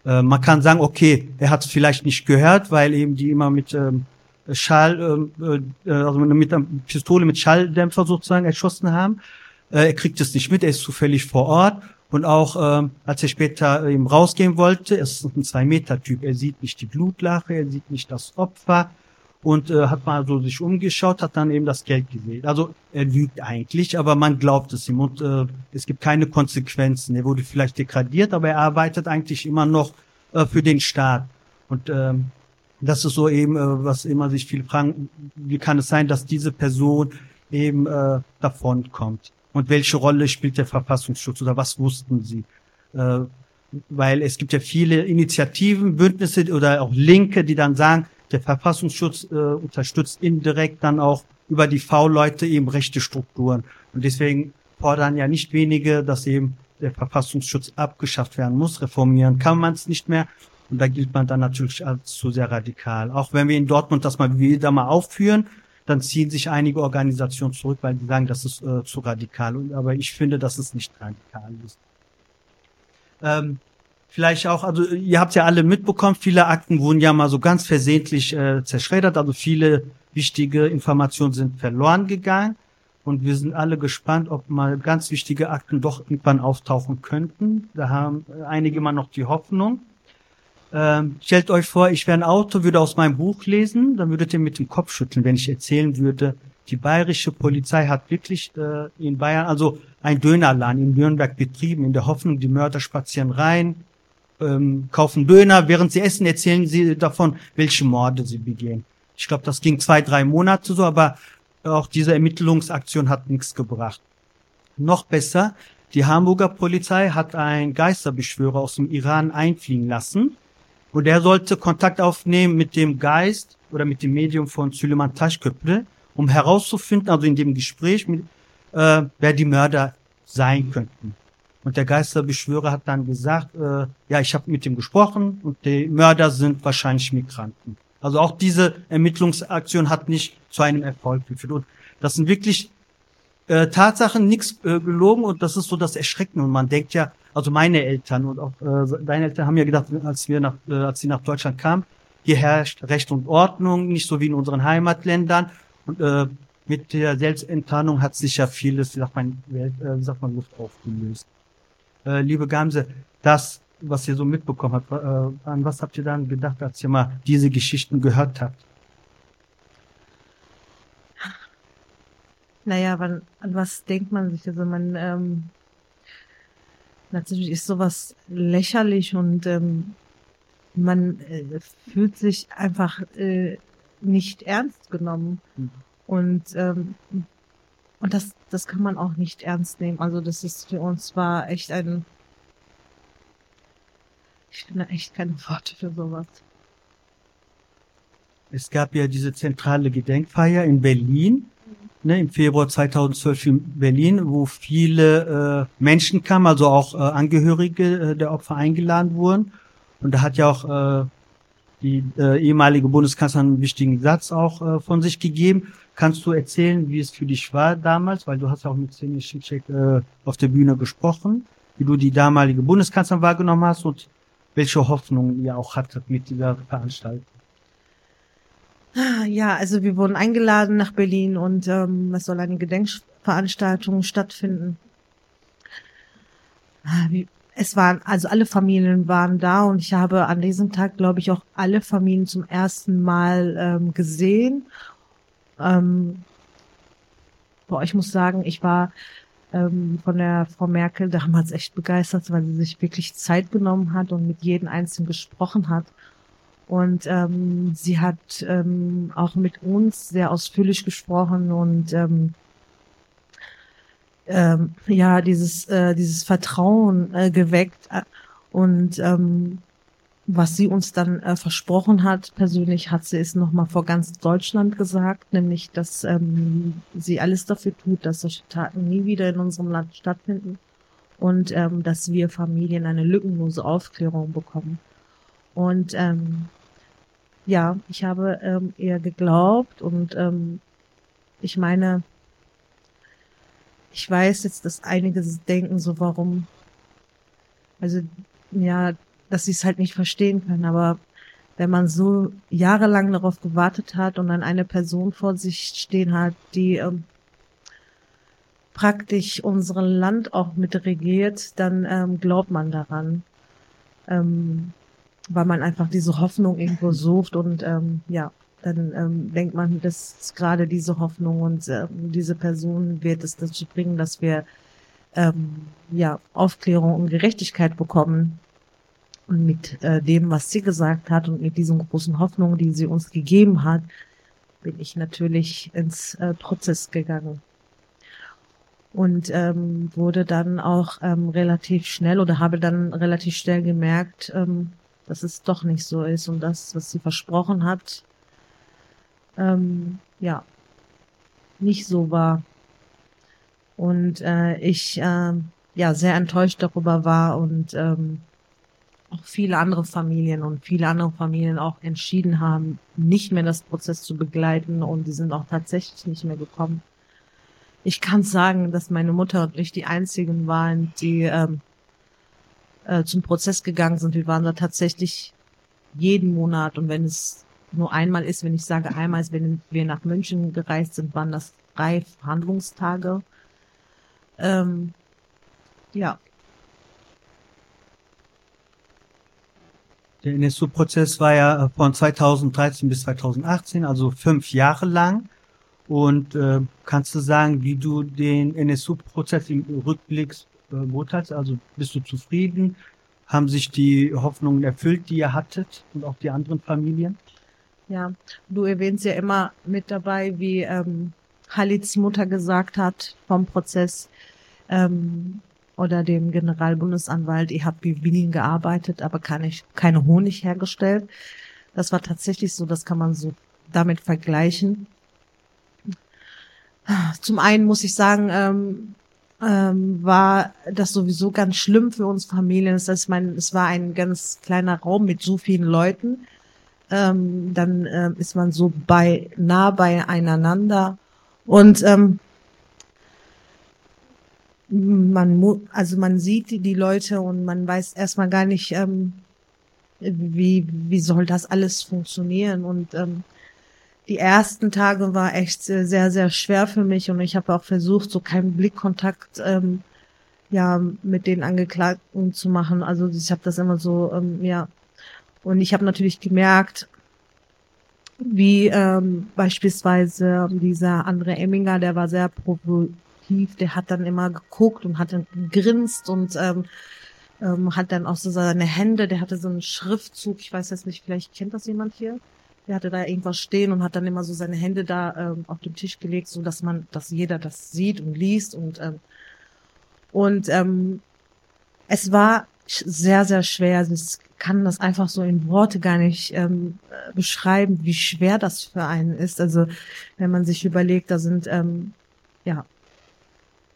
Äh, man kann sagen, okay, er hat es vielleicht nicht gehört, weil eben die immer mit ähm, Schall, ähm, äh, also mit einer Pistole mit Schalldämpfer sozusagen erschossen haben. Äh, er kriegt es nicht mit, er ist zufällig vor Ort. Und auch ähm, als er später eben rausgehen wollte, er ist ein Zwei-Meter-Typ. Er sieht nicht die Blutlache, er sieht nicht das Opfer und äh, hat mal so sich umgeschaut, hat dann eben das Geld gesehen. Also er lügt eigentlich, aber man glaubt es ihm und äh, es gibt keine Konsequenzen. Er wurde vielleicht degradiert, aber er arbeitet eigentlich immer noch äh, für den Staat. Und ähm, das ist so eben, äh, was immer sich viele fragen, wie kann es sein, dass diese Person eben äh, davon kommt? Und welche Rolle spielt der Verfassungsschutz oder was wussten sie? Äh, weil es gibt ja viele Initiativen, Bündnisse oder auch Linke, die dann sagen, der Verfassungsschutz äh, unterstützt indirekt dann auch über die V-Leute eben rechte Strukturen. Und deswegen fordern ja nicht wenige, dass eben der Verfassungsschutz abgeschafft werden muss. Reformieren kann man es nicht mehr. Und da gilt man dann natürlich als zu sehr radikal. Auch wenn wir in Dortmund das mal wieder mal aufführen, dann ziehen sich einige Organisationen zurück, weil sie sagen, das ist äh, zu radikal. Und, aber ich finde, dass es nicht radikal ist. Ähm, vielleicht auch, also ihr habt ja alle mitbekommen, viele Akten wurden ja mal so ganz versehentlich äh, zerschreddert, also viele wichtige Informationen sind verloren gegangen. Und wir sind alle gespannt, ob mal ganz wichtige Akten doch irgendwann auftauchen könnten. Da haben einige immer noch die Hoffnung. Ähm, stellt euch vor, ich wäre ein Autor, würde aus meinem Buch lesen, dann würdet ihr mit dem Kopf schütteln, wenn ich erzählen würde, die bayerische Polizei hat wirklich äh, in Bayern, also ein Dönerladen in Nürnberg betrieben, in der Hoffnung, die Mörder spazieren rein, ähm, kaufen Döner, während sie essen, erzählen sie davon, welche Morde sie begehen. Ich glaube, das ging zwei, drei Monate so, aber auch diese Ermittlungsaktion hat nichts gebracht. Noch besser, die Hamburger Polizei hat einen Geisterbeschwörer aus dem Iran einfliegen lassen und er sollte Kontakt aufnehmen mit dem Geist oder mit dem Medium von Süleyman Taschköprü, um herauszufinden, also in dem Gespräch, mit, äh, wer die Mörder sein könnten. Und der Geisterbeschwörer hat dann gesagt, äh, ja, ich habe mit ihm gesprochen und die Mörder sind wahrscheinlich Migranten. Also auch diese Ermittlungsaktion hat nicht zu einem Erfolg geführt. Und das sind wirklich äh, Tatsachen, nichts äh, gelogen und das ist so das Erschrecken. Und man denkt ja, also meine Eltern und auch äh, deine Eltern haben ja gedacht, als wir nach, äh, als sie nach Deutschland kamen, hier herrscht Recht und Ordnung, nicht so wie in unseren Heimatländern. Und äh, mit der Selbstenttarnung hat sich ja vieles, wie sagt man, Welt, äh, wie sagt man, Luft aufgelöst. Äh, liebe Gamse, das, was ihr so mitbekommen habt, äh, an was habt ihr dann gedacht, als ihr mal diese Geschichten gehört habt? Naja, wann, an was denkt man sich? Also man, ähm, natürlich ist sowas lächerlich und ähm, man äh, fühlt sich einfach äh, nicht ernst genommen. Mhm. Und ähm, und das, das kann man auch nicht ernst nehmen. Also das ist für uns war echt ein, ich finde echt keine Worte für sowas. Es gab ja diese zentrale Gedenkfeier in Berlin, ne, im Februar 2012 in Berlin, wo viele äh, Menschen kamen, also auch äh, Angehörige äh, der Opfer eingeladen wurden. Und da hat ja auch äh, die äh, ehemalige Bundeskanzlerin einen wichtigen Satz auch äh, von sich gegeben. Kannst du erzählen, wie es für dich war damals, weil du hast ja auch mit Seni Schicek äh, auf der Bühne gesprochen, wie du die damalige Bundeskanzlerin wahrgenommen hast und welche Hoffnung ihr auch hattet mit dieser Veranstaltung? Ja, also wir wurden eingeladen nach Berlin und ähm, es soll eine Gedenkveranstaltung stattfinden. Ah, es waren, also alle Familien waren da und ich habe an diesem Tag, glaube ich, auch alle Familien zum ersten Mal ähm, gesehen. Ähm, boah, ich muss sagen, ich war ähm, von der Frau Merkel damals echt begeistert, weil sie sich wirklich Zeit genommen hat und mit jedem Einzelnen gesprochen hat. Und ähm, sie hat ähm, auch mit uns sehr ausführlich gesprochen und ähm, ähm, ja dieses äh, dieses Vertrauen äh, geweckt und ähm, was sie uns dann äh, versprochen hat, persönlich hat sie es nochmal vor ganz Deutschland gesagt, nämlich, dass ähm, sie alles dafür tut, dass solche Taten nie wieder in unserem Land stattfinden und ähm, dass wir Familien eine lückenlose Aufklärung bekommen. Und ähm, ja, ich habe ähm, ihr geglaubt und ähm, ich meine, ich weiß jetzt, dass einige denken so, warum, also ja, dass sie es halt nicht verstehen können, aber wenn man so jahrelang darauf gewartet hat und dann eine Person vor sich stehen hat, die ähm, praktisch unser Land auch mit regiert, dann ähm, glaubt man daran. Ähm, weil man einfach diese Hoffnung irgendwo sucht und ähm, ja, dann ähm, denkt man, dass gerade diese Hoffnung und äh, diese Person wird es dazu bringen, dass wir ähm, ja Aufklärung und Gerechtigkeit bekommen. Und mit äh, dem, was sie gesagt hat und mit diesen großen Hoffnungen, die sie uns gegeben hat, bin ich natürlich ins äh, Prozess gegangen. Und ähm, wurde dann auch ähm, relativ schnell oder habe dann relativ schnell gemerkt, ähm, dass es doch nicht so ist und das, was sie versprochen hat, ähm, ja, nicht so war. Und äh, ich äh, ja sehr enttäuscht darüber war und ähm, auch viele andere Familien und viele andere Familien auch entschieden haben, nicht mehr das Prozess zu begleiten und die sind auch tatsächlich nicht mehr gekommen. Ich kann sagen, dass meine Mutter und ich die einzigen waren, die ähm, äh, zum Prozess gegangen sind. Wir waren da tatsächlich jeden Monat und wenn es nur einmal ist, wenn ich sage einmal ist, wenn wir nach München gereist sind, waren das drei Verhandlungstage. Ähm, ja. Der NSU-Prozess war ja von 2013 bis 2018, also fünf Jahre lang. Und äh, kannst du sagen, wie du den NSU-Prozess im Rückblick äh, beurteilst? Also bist du zufrieden? Haben sich die Hoffnungen erfüllt, die ihr hattet und auch die anderen Familien? Ja, du erwähnst ja immer mit dabei, wie ähm, Halids Mutter gesagt hat vom Prozess ähm, oder dem Generalbundesanwalt, ihr habt wie Bienen gearbeitet, aber keine, keine Honig hergestellt. Das war tatsächlich so, das kann man so damit vergleichen. Zum einen muss ich sagen, ähm, ähm, war das sowieso ganz schlimm für uns Familien. Das heißt, mein, es war ein ganz kleiner Raum mit so vielen Leuten. Ähm, dann äh, ist man so bei nah beieinander und ähm, man also man sieht die, die Leute und man weiß erstmal gar nicht, ähm, wie wie soll das alles funktionieren und ähm, die ersten Tage war echt sehr, sehr schwer für mich und ich habe auch versucht, so keinen Blickkontakt ähm, ja mit den Angeklagten zu machen. Also ich habe das immer so, ähm, ja. Und ich habe natürlich gemerkt, wie ähm, beispielsweise dieser andere Emminger, der war sehr provokativ, der hat dann immer geguckt und hat dann gegrinst und ähm, ähm, hat dann auch so seine Hände, der hatte so einen Schriftzug, ich weiß jetzt nicht, vielleicht kennt das jemand hier? Der hatte da irgendwas stehen und hat dann immer so seine Hände da ähm, auf den Tisch gelegt, so dass man, dass jeder das sieht und liest und ähm, und ähm, es war sehr sehr schwer. Also ich kann das einfach so in Worte gar nicht ähm, beschreiben, wie schwer das für einen ist. Also wenn man sich überlegt, da sind ähm, ja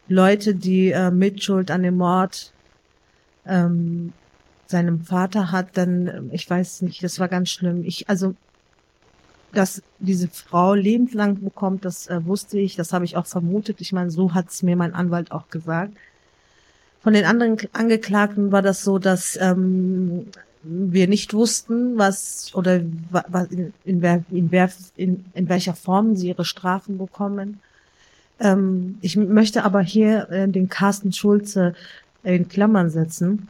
Leute, die äh, Mitschuld an dem Mord ähm, seinem Vater hat, dann ich weiß nicht, das war ganz schlimm. Ich also dass diese Frau lebenslang bekommt, das äh, wusste ich, das habe ich auch vermutet. Ich meine, so hat es mir mein Anwalt auch gesagt. Von den anderen Angeklagten war das so, dass ähm, wir nicht wussten, was oder was, in, in, in, in, welcher Form sie ihre Strafen bekommen. Ähm, ich möchte aber hier äh, den Carsten Schulze in Klammern setzen,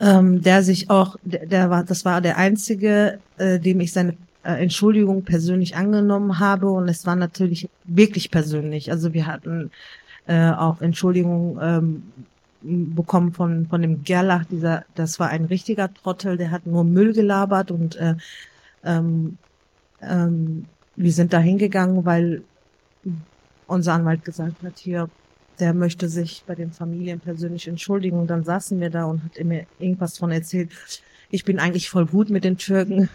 ähm, der sich auch, der, der war, das war der einzige, äh, dem ich seine Entschuldigung persönlich angenommen habe und es war natürlich wirklich persönlich. Also wir hatten äh, auch Entschuldigung ähm, bekommen von von dem Gerlach, dieser, das war ein richtiger Trottel, der hat nur Müll gelabert und äh, ähm, ähm, wir sind da hingegangen, weil unser Anwalt gesagt hat, hier, der möchte sich bei den Familien persönlich entschuldigen. Und dann saßen wir da und hat mir irgendwas von erzählt. Ich bin eigentlich voll gut mit den Türken.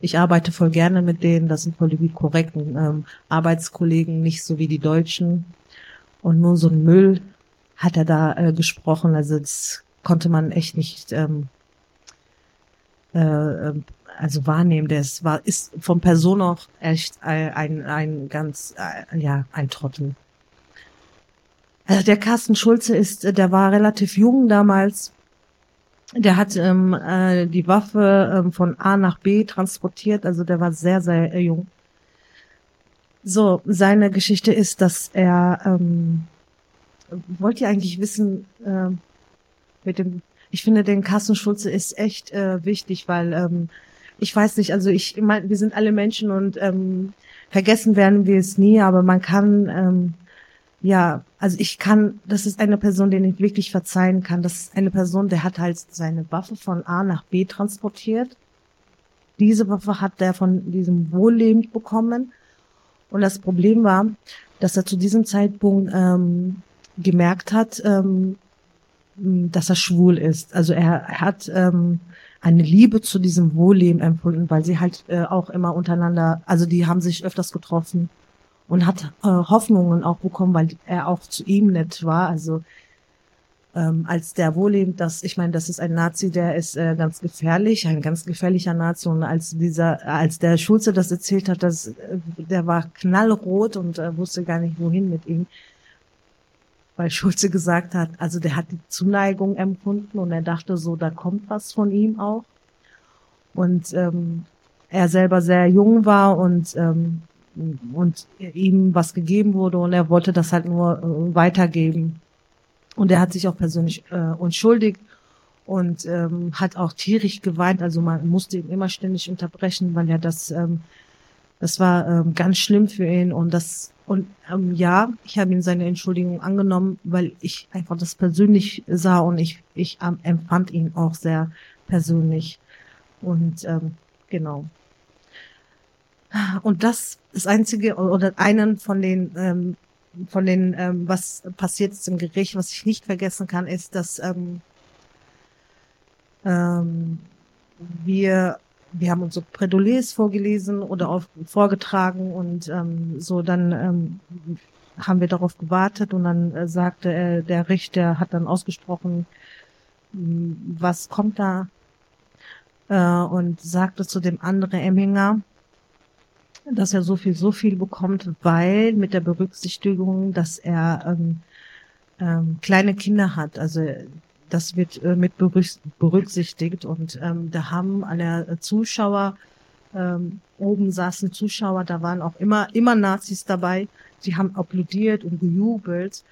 Ich arbeite voll gerne mit denen. Das sind voll die korrekten ähm, Arbeitskollegen, nicht so wie die Deutschen. Und nur so ein Müll hat er da äh, gesprochen. Also das konnte man echt nicht ähm, äh, ähm, also wahrnehmen. Das war ist von Person auch echt ein, ein, ein ganz äh, ja ein Trottel. Also der Carsten Schulze ist, der war relativ jung damals der hat ähm, äh, die Waffe ähm, von A nach B transportiert, also der war sehr, sehr äh, jung. So, seine Geschichte ist, dass er ähm, wollt ihr eigentlich wissen, äh, mit dem, ich finde, den Kassenschulze ist echt äh, wichtig, weil ähm, ich weiß nicht, also ich, meine, wir sind alle Menschen und ähm, vergessen werden wir es nie, aber man kann, ähm, ja, also ich kann, das ist eine Person, den ich wirklich verzeihen kann. Das ist eine Person, der hat halt seine Waffe von A nach B transportiert. Diese Waffe hat er von diesem Wohllebend bekommen. Und das Problem war, dass er zu diesem Zeitpunkt ähm, gemerkt hat, ähm, dass er schwul ist. Also er hat ähm, eine Liebe zu diesem Wohlleben empfunden, weil sie halt äh, auch immer untereinander, also die haben sich öfters getroffen und hat äh, Hoffnungen auch bekommen, weil er auch zu ihm nett war. Also ähm, als der Wohlleben, das, ich meine, das ist ein Nazi, der ist äh, ganz gefährlich, ein ganz gefährlicher Nazi. Und als dieser, als der Schulze das erzählt hat, dass äh, der war knallrot und äh, wusste gar nicht wohin mit ihm weil Schulze gesagt hat, also der hat die Zuneigung empfunden und er dachte so, da kommt was von ihm auch. Und ähm, er selber sehr jung war und ähm, und ihm was gegeben wurde und er wollte das halt nur äh, weitergeben. Und er hat sich auch persönlich äh, entschuldigt und ähm, hat auch tierisch geweint. Also man musste ihn immer ständig unterbrechen, weil er das, ähm, das war ähm, ganz schlimm für ihn und das und ähm, ja, ich habe ihm seine Entschuldigung angenommen, weil ich einfach das persönlich sah und ich, ich ähm, empfand ihn auch sehr persönlich. Und ähm, genau. Und das das einzige oder einen von den ähm, von den ähm, was passiert ist im Gericht, was ich nicht vergessen kann, ist, dass ähm, ähm, wir wir haben unsere Prädolés vorgelesen oder auf, vorgetragen und ähm, so dann ähm, haben wir darauf gewartet und dann äh, sagte äh, der Richter hat dann ausgesprochen, hm, was kommt da? Äh, und sagte zu dem anderen Emminger, dass er so viel, so viel bekommt, weil mit der Berücksichtigung, dass er ähm, ähm, kleine Kinder hat. Also das wird äh, mit berücksichtigt und ähm, da haben alle Zuschauer ähm, oben saßen Zuschauer, da waren auch immer immer Nazis dabei. Die haben applaudiert und gejubelt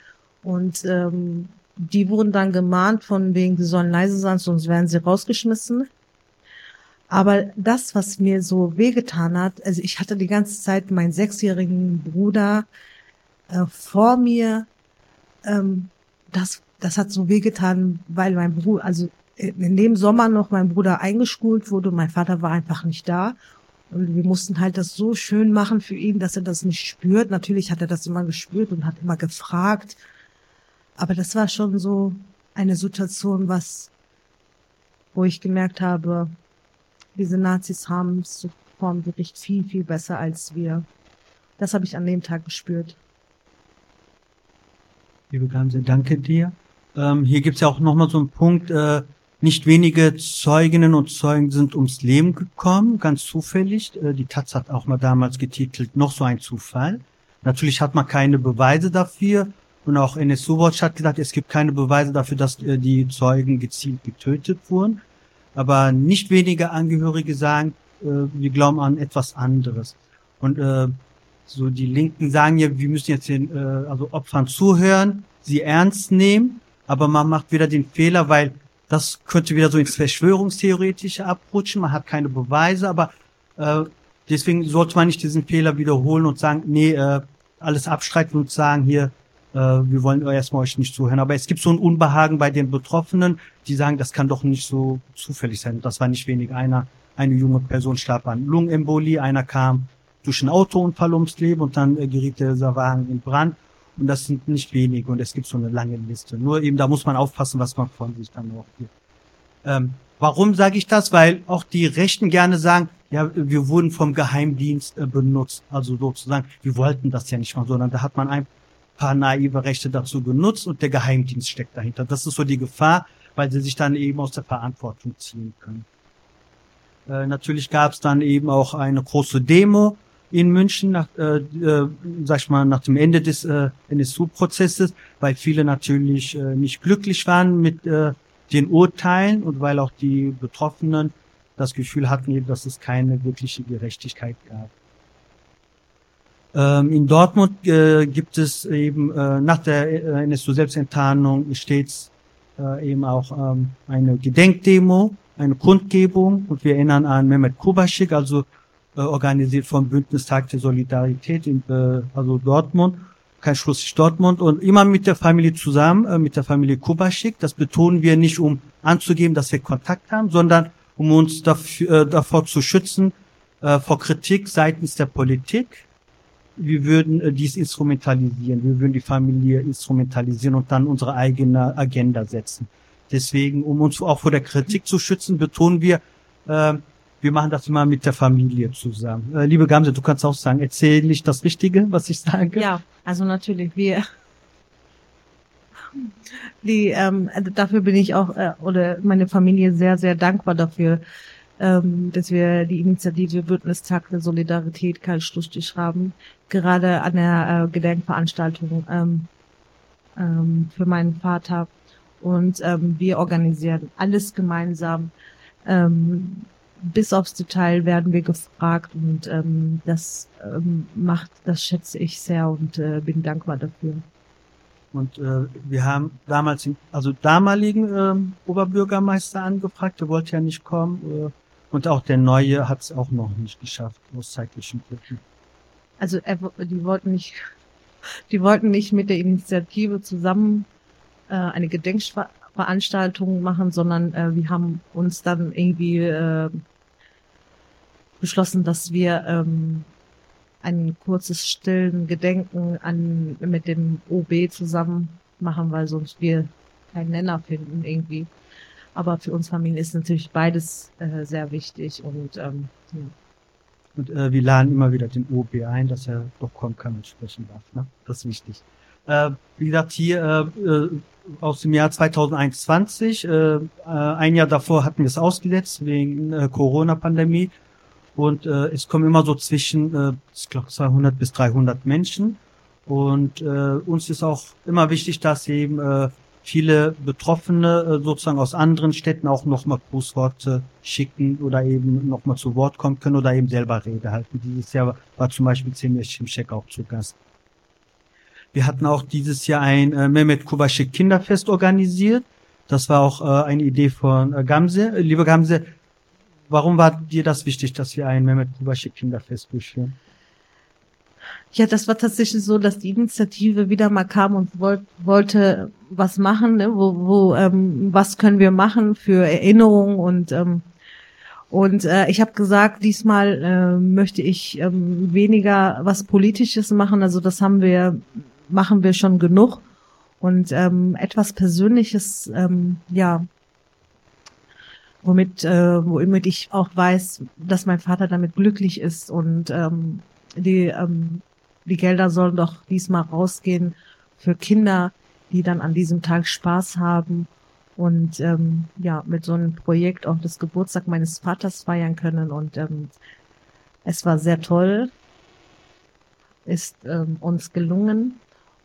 und ähm, die wurden dann gemahnt von wegen, sie sollen leise sein, sonst werden sie rausgeschmissen. Aber das, was mir so wehgetan hat, also ich hatte die ganze Zeit meinen sechsjährigen Bruder äh, vor mir. Ähm, das das hat so wehgetan, weil mein Bruder, also in dem Sommer noch mein Bruder eingeschult wurde und mein Vater war einfach nicht da. Und wir mussten halt das so schön machen für ihn, dass er das nicht spürt. Natürlich hat er das immer gespürt und hat immer gefragt. Aber das war schon so eine Situation, was, wo ich gemerkt habe, diese Nazis haben es vor dem Gericht viel, viel besser als wir. Das habe ich an dem Tag gespürt. Liebe Gamse, danke dir. Ähm, hier gibt's ja auch nochmal so einen Punkt, äh, nicht wenige Zeuginnen und Zeugen sind ums Leben gekommen, ganz zufällig. Äh, die Taz hat auch mal damals getitelt, noch so ein Zufall. Natürlich hat man keine Beweise dafür. Und auch NSU Watch hat gesagt, es gibt keine Beweise dafür, dass äh, die Zeugen gezielt getötet wurden. Aber nicht wenige Angehörige sagen, äh, wir glauben an etwas anderes. Und äh, so die Linken sagen ja, wir müssen jetzt den äh, also Opfern zuhören, sie ernst nehmen aber man macht wieder den Fehler, weil das könnte wieder so ins Verschwörungstheoretische abrutschen. Man hat keine Beweise, aber äh, deswegen sollte man nicht diesen Fehler wiederholen und sagen, nee, äh, alles abstreiten und sagen hier, wir wollen erstmal euch nicht zuhören. Aber es gibt so ein Unbehagen bei den Betroffenen, die sagen, das kann doch nicht so zufällig sein. Das war nicht wenig. Einer, eine junge Person starb an Lungenembolie, einer kam durch einen Autounfall ums Leben und dann äh, geriet dieser Wagen in Brand. Und das sind nicht wenige und es gibt so eine lange Liste. Nur eben, da muss man aufpassen, was man von sich dann auch gibt. Ähm, warum sage ich das? Weil auch die Rechten gerne sagen, ja, wir wurden vom Geheimdienst äh, benutzt. Also sozusagen, wir wollten das ja nicht mal, sondern da hat man ein paar naive Rechte dazu genutzt und der Geheimdienst steckt dahinter. Das ist so die Gefahr, weil sie sich dann eben aus der Verantwortung ziehen können. Äh, natürlich gab es dann eben auch eine große Demo in München, nach, äh, äh, sag ich mal, nach dem Ende des äh, NSU-Prozesses, weil viele natürlich äh, nicht glücklich waren mit äh, den Urteilen und weil auch die Betroffenen das Gefühl hatten, dass es keine wirkliche Gerechtigkeit gab. Ähm, in Dortmund äh, gibt es eben äh, nach der äh, NSU-Selbstenttarnung stets äh, eben auch ähm, eine Gedenkdemo, eine Kundgebung und wir erinnern an Mehmet Kubaschik, also äh, organisiert vom Bündnis Tag der Solidarität in also Dortmund, kein Schlussstrich Dortmund und immer mit der Familie zusammen, äh, mit der Familie Kubaschik. Das betonen wir nicht, um anzugeben, dass wir Kontakt haben, sondern um uns dafür, äh, davor zu schützen, äh, vor Kritik seitens der Politik. Wir würden äh, dies instrumentalisieren, wir würden die Familie instrumentalisieren und dann unsere eigene Agenda setzen. Deswegen, um uns auch vor der Kritik zu schützen, betonen wir, äh, wir machen das immer mit der Familie zusammen. Äh, liebe Gamse, du kannst auch sagen, erzähle ich das Richtige, was ich sage? Ja, also natürlich, wir die ähm, dafür bin ich auch äh, oder meine Familie sehr sehr dankbar dafür, ähm, dass wir die Initiative Bündnistag der Solidarität kein Schlussstich haben, gerade an der äh, Gedenkveranstaltung ähm, ähm, für meinen Vater und ähm, wir organisieren alles gemeinsam. Ähm, bis aufs Detail werden wir gefragt und ähm, das ähm, macht, das schätze ich sehr und äh, bin dankbar dafür. Und äh, wir haben damals, den, also damaligen äh, Oberbürgermeister angefragt, der wollte ja nicht kommen. Äh, und auch der neue hat es auch noch nicht geschafft, aus zeitlichen Gründen. Also er, die wollten nicht, die wollten nicht mit der Initiative zusammen äh, eine Gedenkveranstaltung machen, sondern äh, wir haben uns dann irgendwie äh, beschlossen, dass wir ähm, ein kurzes stillen Gedenken an mit dem OB zusammen machen, weil sonst wir keinen Nenner finden irgendwie. Aber für uns Familien ist natürlich beides äh, sehr wichtig und ähm, ja. Und äh, wir laden immer wieder den OB ein, dass er doch kommen kann und sprechen darf. Ne? Das ist wichtig. Äh, wie gesagt, hier äh, äh aus dem Jahr 2021, äh, äh, ein Jahr davor hatten wir es ausgesetzt wegen äh, Corona-Pandemie. Und äh, es kommen immer so zwischen, äh, ich glaube, 200 bis 300 Menschen. Und äh, uns ist auch immer wichtig, dass eben äh, viele Betroffene äh, sozusagen aus anderen Städten auch nochmal Grußworte schicken oder eben nochmal zu Wort kommen können oder eben selber Rede halten. Dieses Jahr war zum Beispiel Zemir Şimşek auch zu Gast. Wir hatten auch dieses Jahr ein äh, Mehmet Kubaschik Kinderfest organisiert. Das war auch äh, eine Idee von äh, Gamse. Liebe Gamse, warum war dir das wichtig, dass wir ein Mehmet Kubaschik Kinderfest durchführen? Ja, das war tatsächlich so, dass die Initiative wieder mal kam und wollt, wollte was machen, ne? wo, wo ähm, was können wir machen für Erinnerungen und ähm, und äh, ich habe gesagt, diesmal äh, möchte ich ähm, weniger was Politisches machen. Also das haben wir, machen wir schon genug. Und ähm, etwas Persönliches, ähm, ja, womit, äh, womit ich auch weiß, dass mein Vater damit glücklich ist und ähm, die, ähm, die Gelder sollen doch diesmal rausgehen für Kinder, die dann an diesem Tag Spaß haben und ähm, ja, mit so einem Projekt auch das Geburtstag meines Vaters feiern können. Und ähm, es war sehr toll, ist ähm, uns gelungen.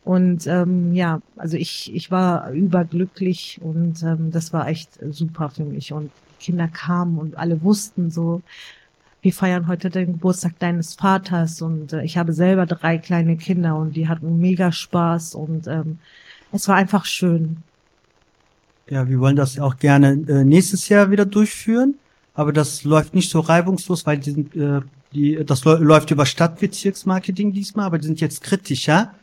Und ähm, ja, also ich, ich war überglücklich und ähm, das war echt super für mich. Und Kinder kamen und alle wussten so, wir feiern heute den Geburtstag deines Vaters und äh, ich habe selber drei kleine Kinder und die hatten mega Spaß und ähm, es war einfach schön. Ja, wir wollen das auch gerne äh, nächstes Jahr wieder durchführen, aber das läuft nicht so reibungslos, weil die sind, äh, die, das läuft über Stadtbezirksmarketing diesmal, aber die sind jetzt kritischer,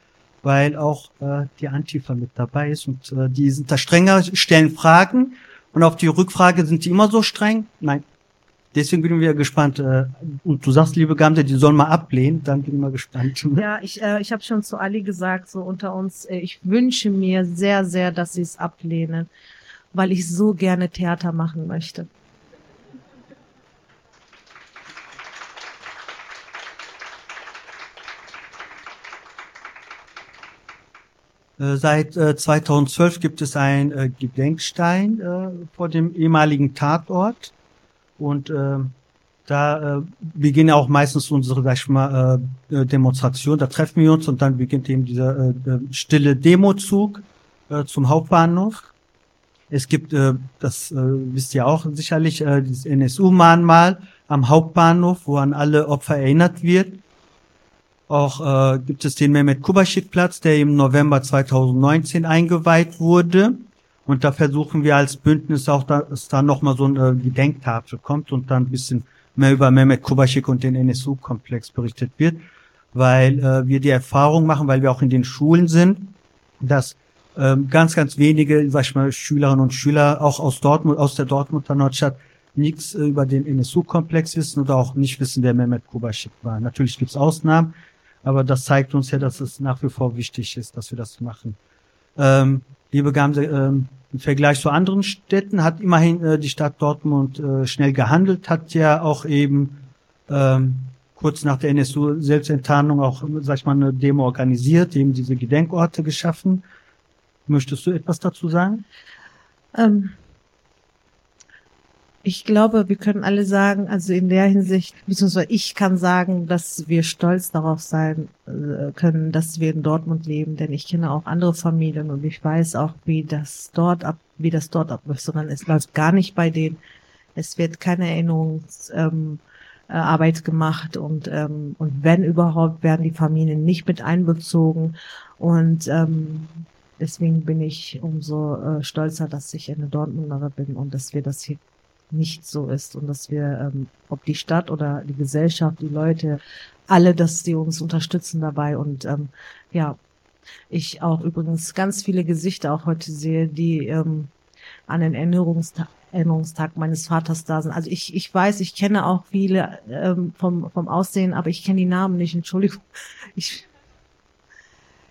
weil auch äh, die Antifa mit dabei ist und äh, die sind da strenger, stellen Fragen und auf die Rückfrage sind die immer so streng? Nein, Deswegen bin ich wieder gespannt. Äh, und du sagst, liebe Gamte, die sollen mal ablehnen, dann bin ich mal gespannt. [laughs] Ja, ich, äh, ich habe schon zu Ali gesagt, so unter uns, äh, ich wünsche mir sehr, sehr, dass sie es ablehnen, weil ich so gerne Theater machen möchte. Äh, seit äh, 2012 gibt es ein äh, Gedenkstein äh, vor dem ehemaligen Tatort. Und äh, da äh, beginnen auch meistens unsere, sag ich mal, äh, äh, Demonstration. Da treffen wir uns und dann beginnt eben dieser äh, stille Demozug äh, zum Hauptbahnhof. Es gibt, äh, das äh, wisst ihr auch sicherlich, äh, dieses NSU-Mahnmal am Hauptbahnhof, wo an alle Opfer erinnert wird. Auch äh, gibt es den Mehmet Kubaschik-Platz, der im November 2019 eingeweiht wurde. Und da versuchen wir als Bündnis auch, dass da nochmal so eine Gedenktafel kommt und dann ein bisschen mehr über Mehmet Kubaschik und den NSU-Komplex berichtet wird, weil äh, wir die Erfahrung machen, weil wir auch in den Schulen sind, dass ähm, ganz, ganz wenige, sag ich mal, Schülerinnen und Schüler auch aus Dortmund, aus der Dortmunder Nordstadt nichts äh, über den NSU-Komplex wissen oder auch nicht wissen, wer Mehmet Kubaschik war. Natürlich gibt es Ausnahmen, aber das zeigt uns ja, dass es nach wie vor wichtig ist, dass wir das machen. Ähm, liebe Gamse, ähm, im Vergleich zu anderen Städten hat immerhin äh, die Stadt Dortmund äh, schnell gehandelt, hat ja auch eben ähm, kurz nach der NSU-Selbstenttarnung auch, sag ich mal, eine Demo organisiert, eben diese Gedenkorte geschaffen. Möchtest du etwas dazu sagen? Ähm, ich glaube, wir können alle sagen, also in der Hinsicht, beziehungsweise ich kann sagen, dass wir stolz darauf sein äh, können, dass wir in Dortmund leben, denn ich kenne auch andere Familien und ich weiß auch, wie das dort ab, wie das dort abläuft, sondern es läuft gar nicht bei denen. Es wird keine Erinnerungsarbeit ähm, äh, gemacht und ähm, und wenn überhaupt werden die Familien nicht mit einbezogen und ähm, deswegen bin ich umso äh, stolzer, dass ich eine Dortmunderin bin und dass wir das hier nicht so ist und dass wir, ähm, ob die Stadt oder die Gesellschaft, die Leute, alle, dass die uns unterstützen dabei und ähm, ja, ich auch übrigens ganz viele Gesichter auch heute sehe, die ähm, an den Erinnerungstag, Erinnerungstag meines Vaters da sind. Also ich, ich weiß, ich kenne auch viele ähm, vom, vom Aussehen, aber ich kenne die Namen nicht. Entschuldigung. Ich,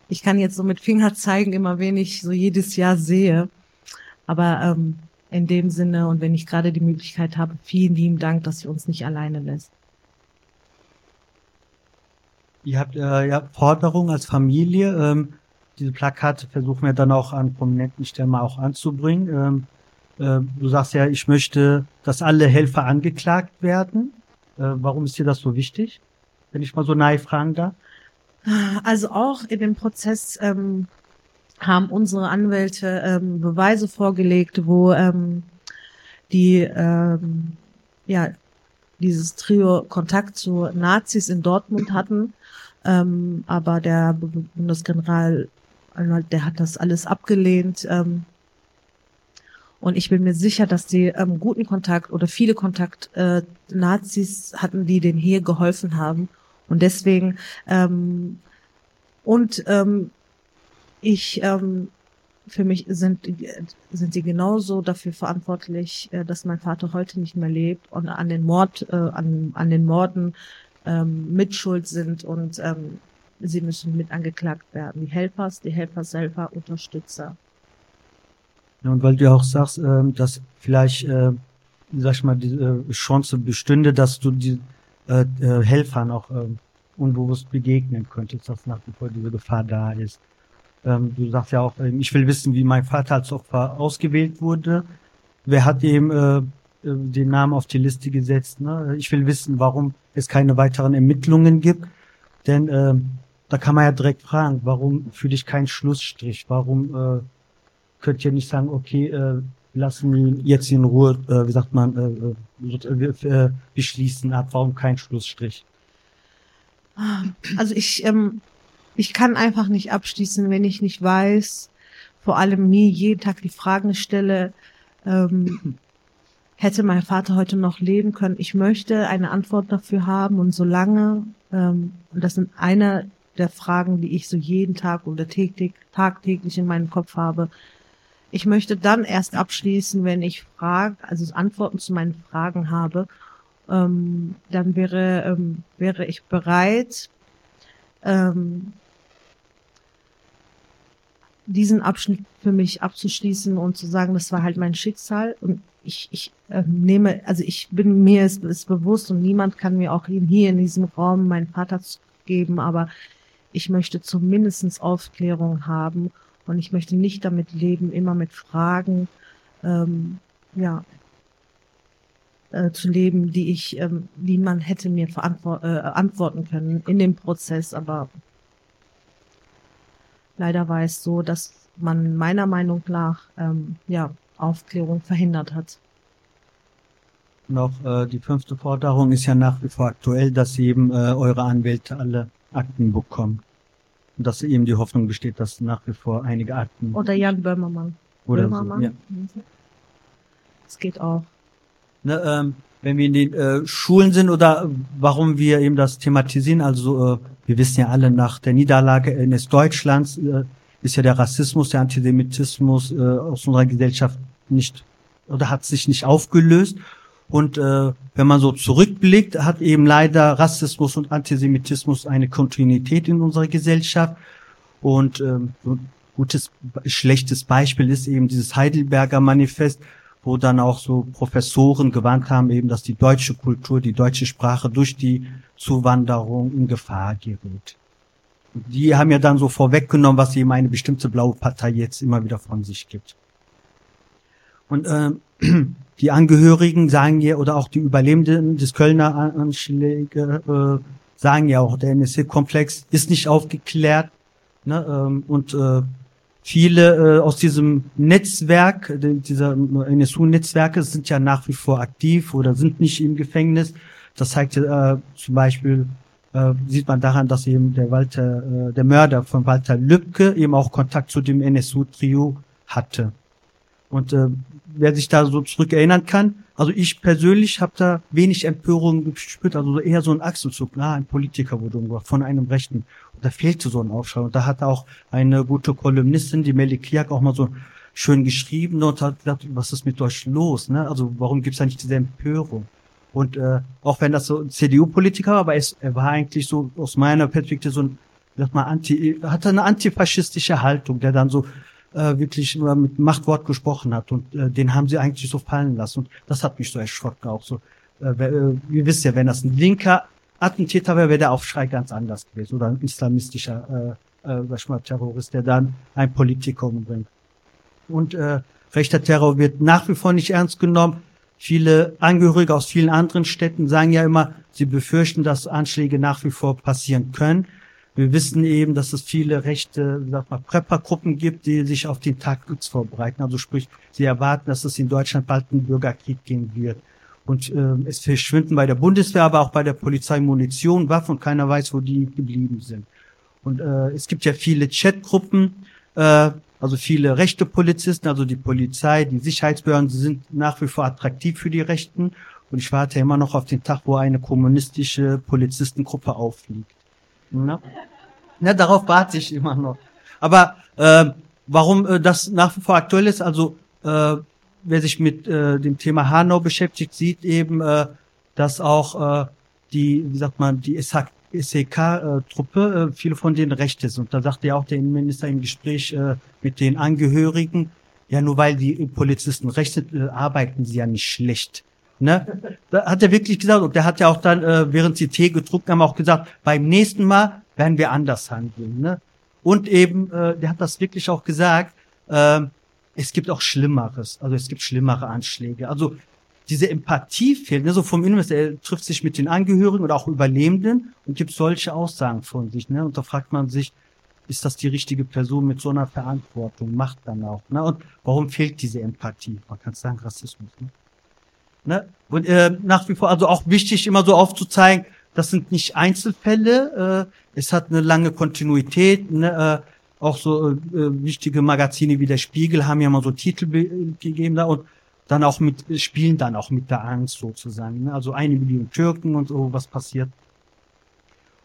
ich kann jetzt so mit Finger zeigen, immer wen ich so jedes Jahr sehe. Aber ähm, in dem Sinne und wenn ich gerade die Möglichkeit habe, vielen lieben Dank, dass sie uns nicht alleine lässt. Ihr habt äh, ja Forderungen als Familie. Ähm, diese Plakate versuchen wir dann auch an prominenten Stellen mal auch anzubringen. Ähm, äh, du sagst ja, ich möchte, dass alle Helfer angeklagt werden. Äh, warum ist dir das so wichtig? Wenn ich mal so nahe fragen darf. Also auch in dem Prozess ähm, haben unsere Anwälte ähm, Beweise vorgelegt, wo ähm, die ähm, ja dieses Trio Kontakt zu Nazis in Dortmund hatten, ähm, aber der Bundesgeneral der hat das alles abgelehnt. Ähm, und ich bin mir sicher, dass die ähm, guten Kontakt oder viele Kontakt äh, Nazis hatten, die denen hier geholfen haben. Und deswegen ähm, und ähm, ich ähm, für mich sind sind sie genauso dafür verantwortlich, äh, dass mein Vater heute nicht mehr lebt und an den Mord äh, an an den Morden ähm, mitschuld sind und ähm, sie müssen mit angeklagt werden. Die Helfers, die Helfershelfer, Unterstützer. Ja, und weil du auch sagst, ähm, dass vielleicht, äh, sag ich mal, die äh, Chance bestünde, dass du die äh, äh, Helfern auch äh, unbewusst begegnen könntest, dass nach wie vor diese Gefahr da ist. Ähm, du sagst ja auch, ähm, ich will wissen, wie mein Vater als Opfer ausgewählt wurde. Wer hat ihm äh, äh, den Namen auf die Liste gesetzt? Ne? Ich will wissen, warum es keine weiteren Ermittlungen gibt. Denn äh, da kann man ja direkt fragen, warum fühle ich keinen Schlussstrich? Warum äh, könnt ihr nicht sagen, okay, äh, lassen ihn jetzt in Ruhe, äh, wie sagt man, äh, äh, äh, beschließen ab, warum kein Schlussstrich? Also ich, ähm, ich kann einfach nicht abschließen, wenn ich nicht weiß, vor allem mir jeden Tag die Fragen stelle, ähm, [clears throat] hätte mein Vater heute noch leben können? Ich möchte eine Antwort dafür haben und solange, ähm, und das sind eine der Fragen, die ich so jeden Tag oder täglich, tagtäglich in meinem Kopf habe, ich möchte dann erst abschließen, wenn ich Fragen, also Antworten zu meinen Fragen habe ähm, dann wäre, ähm, wäre ich bereit, ähm, diesen Abschnitt für mich abzuschließen und zu sagen, das war halt mein Schicksal. Und ich, ich äh, nehme, also ich bin mir ist, ist bewusst und niemand kann mir auch hier in diesem Raum meinen Vater geben, aber ich möchte zumindestens Aufklärung haben und ich möchte nicht damit leben, immer mit Fragen, ähm, ja, äh, zu leben, die ich, ähm, die man hätte mir äh, antworten können in dem Prozess, aber leider war es so, dass man meiner Meinung nach ähm, ja Aufklärung verhindert hat. Noch äh, die fünfte Forderung ist ja nach wie vor aktuell, dass eben äh, eure Anwälte alle Akten bekommen. Und dass eben die Hoffnung besteht, dass nach wie vor einige Akten. Oder Jan Böhmermann. Oder Böhmermann. so, ja. Das geht auch. Ne, ähm, wenn wir in den äh, Schulen sind oder warum wir eben das thematisieren, also äh, wir wissen ja alle nach der Niederlage eines Deutschlands äh, ist ja der Rassismus, der Antisemitismus äh, aus unserer Gesellschaft nicht oder hat sich nicht aufgelöst. Und äh, wenn man so zurückblickt, hat eben leider Rassismus und Antisemitismus eine Kontinuität in unserer Gesellschaft. Und ähm, so ein gutes, schlechtes Beispiel ist eben dieses Heidelberger Manifest, wo dann auch so Professoren gewarnt haben, eben, dass die deutsche Kultur, die deutsche Sprache durch die Zuwanderung in Gefahr gerät. Die haben ja dann so vorweggenommen, was eben eine bestimmte blaue Partei jetzt immer wieder von sich gibt. Und ähm, [clears throat] die Angehörigen sagen ja, oder auch die Überlebenden des Kölner Anschläge äh, sagen ja auch, der NSC-Komplex ist nicht aufgeklärt. Ne, ähm, und äh, viele äh, aus diesem Netzwerk, dieser NSU-Netzwerke sind ja nach wie vor aktiv oder sind nicht im Gefängnis. Das zeigt äh, zum Beispiel, äh, sieht man daran, dass eben der Walter, äh, der Mörder von Walter Lübcke eben auch Kontakt zu dem NSU-Trio hatte. Und äh, wer sich da so zurück erinnern kann, also ich persönlich habe da wenig Empörung gespürt, also eher so ein Achselzug, na, ein Politiker wurde umgebracht von einem Rechten. Und da fehlte so ein Aufschrei. Und da hat auch eine gute Kolumnistin, die Melly Kliak, auch mal so schön geschrieben und hat gesagt, was ist mit euch los? Ne? Also warum gibt's da nicht diese Empörung? Und äh, auch wenn das so ein CDU-Politiker war, aber es, er war eigentlich so aus meiner Perspektive so ein, sag mal, anti, hatte eine antifaschistische Haltung, der dann so äh, wirklich nur mit Machtwort gesprochen hat und äh, den haben sie eigentlich so fallen lassen und das hat mich so erschrocken auch so. Äh, äh, ihr wisst ja, wenn das ein linker Attentäter wäre, wäre der Aufschrei ganz anders gewesen oder ein islamistischer äh, äh, sag ich mal, Terrorist, der dann ein Politiker umbringt. Und äh, rechter Terror wird nach wie vor nicht ernst genommen. Viele Angehörige aus vielen anderen Städten sagen ja immer, sie befürchten, dass Anschläge nach wie vor passieren können. Wir wissen eben, dass es viele rechte, sag mal, Preppergruppen gibt, die sich auf den Tag X vorbereiten. Also sprich, sie erwarten, dass es in Deutschland bald einen Bürgerkrieg gehen wird. Und äh, es verschwinden bei der Bundeswehr, aber auch bei der Polizei Munition, Waffen und keiner weiß, wo die geblieben sind. Und äh, es gibt ja viele Chatgruppen, äh, also viele rechte Polizisten, also die Polizei, die Sicherheitsbehörden sind nach wie vor attraktiv für die Rechten. Und ich warte immer noch auf den Tag, wo eine kommunistische Polizistengruppe auffliegt. Na? Na, darauf warte ich immer noch. Aber äh, warum äh, das nach wie vor aktuell ist, also äh, wer sich mit äh, dem Thema Hanau beschäftigt, sieht eben, äh, dass auch äh, die, wie sagt man, die SEK-Truppe, äh, viele von denen recht ist. Und da sagte ja auch der Innenminister im Gespräch äh, mit den Angehörigen, ja, nur weil die Polizisten recht sind, äh, arbeiten sie ja nicht schlecht. Ne? Da hat er wirklich gesagt, und der hat ja auch dann, äh, während sie Tee getrunken haben, auch gesagt, beim nächsten Mal werden wir anders handeln. Ne? Und eben, äh, der hat das wirklich auch gesagt, äh, es gibt auch Schlimmeres, also es gibt schlimmere Anschläge. Also diese Empathie fehlt, ne? so vom Innenminister, er trifft sich mit den Angehörigen oder auch Überlebenden und gibt solche Aussagen von sich. Ne? Und da fragt man sich, ist das die richtige Person mit so einer Verantwortung? Macht dann auch. Ne? Und warum fehlt diese Empathie? Man kann sagen, Rassismus. Ne? Ne? Und äh, nach wie vor, also auch wichtig, immer so aufzuzeigen, das sind nicht Einzelfälle, äh, es hat eine lange Kontinuität, ne? äh, auch so äh, wichtige Magazine wie der Spiegel haben ja mal so Titel gegeben da und dann auch mit, spielen dann auch mit der Angst sozusagen. Ne? Also eine Million Türken und so, was passiert.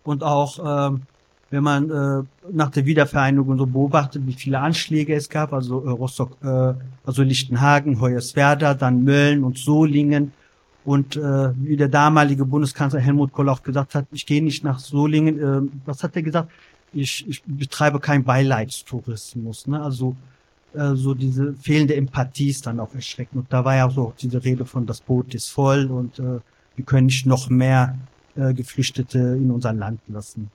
Und auch, ähm, wenn man äh, nach der Wiedervereinigung so beobachtet, wie viele Anschläge es gab, also äh, Rostock, äh, also Lichtenhagen, Hoyerswerda, dann Mölln und Solingen. Und äh, wie der damalige Bundeskanzler Helmut Kohl auch gesagt hat, ich gehe nicht nach Solingen. Äh, was hat er gesagt? Ich, ich betreibe keinen Beileidstourismus. Ne? Also äh, so diese fehlende Empathie ist dann auch erschreckend. Und da war ja so auch diese Rede von, das Boot ist voll und äh, wir können nicht noch mehr äh, Geflüchtete in unser Land lassen.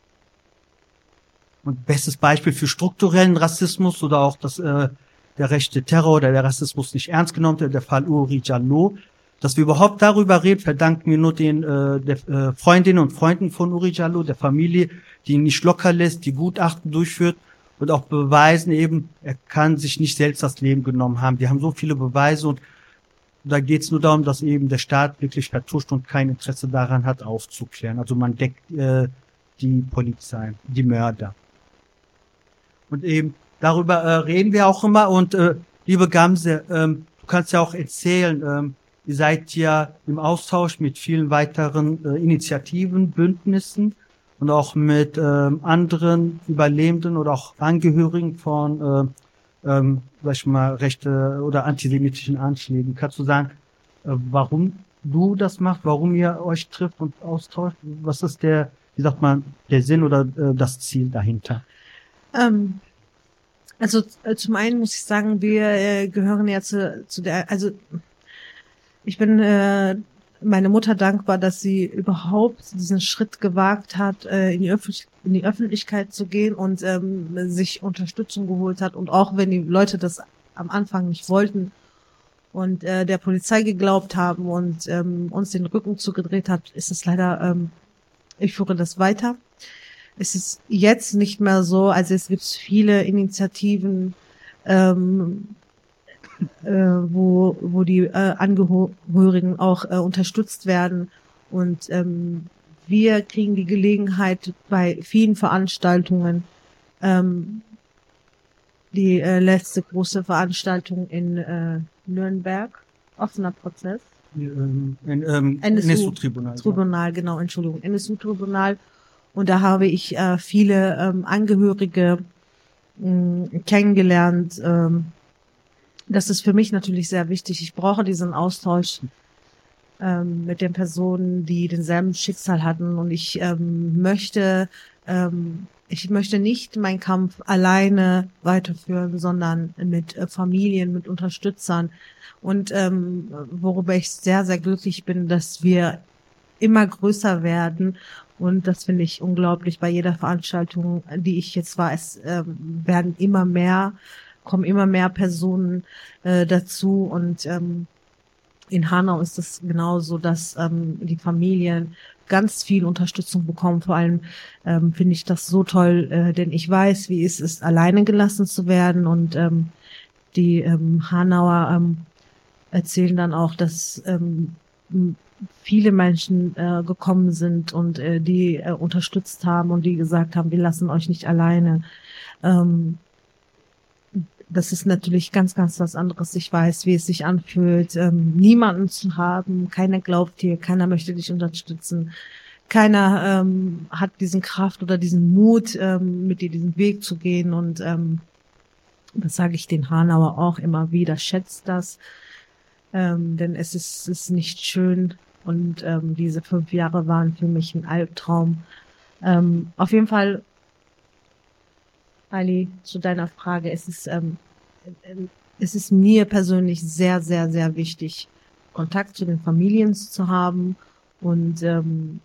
Und bestes Beispiel für strukturellen Rassismus oder auch das, äh, der rechte Terror oder der Rassismus nicht ernst genommen wird, der Fall Uri Jallo. Dass wir überhaupt darüber reden, verdanken wir nur den äh, der, äh, Freundinnen und Freunden von Uri Jallo, der Familie, die ihn nicht locker lässt, die Gutachten durchführt und auch beweisen eben, er kann sich nicht selbst das Leben genommen haben. Die haben so viele Beweise und da geht es nur darum, dass eben der Staat wirklich vertuscht und kein Interesse daran hat, aufzuklären. Also man deckt äh, die Polizei, die Mörder. Und eben darüber äh, reden wir auch immer. Und äh, liebe Gamse, ähm, du kannst ja auch erzählen, ähm, ihr seid ja im Austausch mit vielen weiteren äh, Initiativen, Bündnissen und auch mit ähm, anderen Überlebenden oder auch Angehörigen von, äh, ähm, sag ich mal, rechte oder antisemitischen Anschlägen. Kannst du sagen, äh, warum du das macht, warum ihr euch trifft und austauscht? Was ist der, wie sagt man, der Sinn oder äh, das Ziel dahinter? Ähm, also äh, zum einen muss ich sagen, wir äh, gehören ja zu, zu der, also ich bin äh, meine Mutter dankbar, dass sie überhaupt diesen Schritt gewagt hat, äh, in, die in, die Öffentlichkeit zu gehen und ähm, sich Unterstützung geholt hat. Und auch wenn die Leute das am Anfang nicht wollten und äh, der Polizei geglaubt haben und ähm, uns den Rücken zugedreht hat, ist es leider, ähm, ich führe das weiter. Es ist jetzt nicht mehr so, also es gibt viele Initiativen, ähm, äh, wo, wo die äh, Angehörigen auch äh, unterstützt werden. Und ähm, wir kriegen die Gelegenheit bei vielen Veranstaltungen, ähm, die äh, letzte große Veranstaltung in äh, Nürnberg, offener Prozess. Ähm, ähm, NSU-Tribunal. Tribunal, genau, Entschuldigung, NSU-Tribunal. Und da habe ich äh, viele ähm, Angehörige mh, kennengelernt, ähm, das ist für mich natürlich sehr wichtig. Ich brauche diesen Austausch ähm, mit den Personen, die denselben Schicksal hatten. Und ich ähm, möchte, ähm, ich möchte nicht meinen Kampf alleine weiterführen, sondern mit äh, Familien, mit Unterstützern. Und ähm, worüber ich sehr, sehr glücklich bin, dass wir immer größer werden. Und das finde ich unglaublich bei jeder Veranstaltung, die ich jetzt war. Es ähm, werden immer mehr kommen immer mehr Personen äh, dazu und ähm, in Hanau ist es genauso, dass ähm, die Familien ganz viel Unterstützung bekommen. Vor allem ähm, finde ich das so toll, äh, denn ich weiß, wie es ist, alleine gelassen zu werden. Und ähm, die ähm, Hanauer ähm, erzählen dann auch, dass ähm, viele Menschen äh, gekommen sind und äh, die äh, unterstützt haben und die gesagt haben, wir lassen euch nicht alleine. Ähm, das ist natürlich ganz, ganz was anderes. Ich weiß, wie es sich anfühlt, ähm, niemanden zu haben. Keiner glaubt dir, keiner möchte dich unterstützen. Keiner ähm, hat diesen Kraft oder diesen Mut, ähm, mit dir diesen Weg zu gehen. Und ähm, das sage ich den Hanauer auch immer wieder. Schätzt das, ähm, denn es ist, ist nicht schön. Und ähm, diese fünf Jahre waren für mich ein Albtraum. Ähm, auf jeden Fall Ali, zu deiner Frage. Es ist, ähm, es ist mir persönlich sehr, sehr, sehr wichtig, Kontakt zu den Familien zu haben und ähm,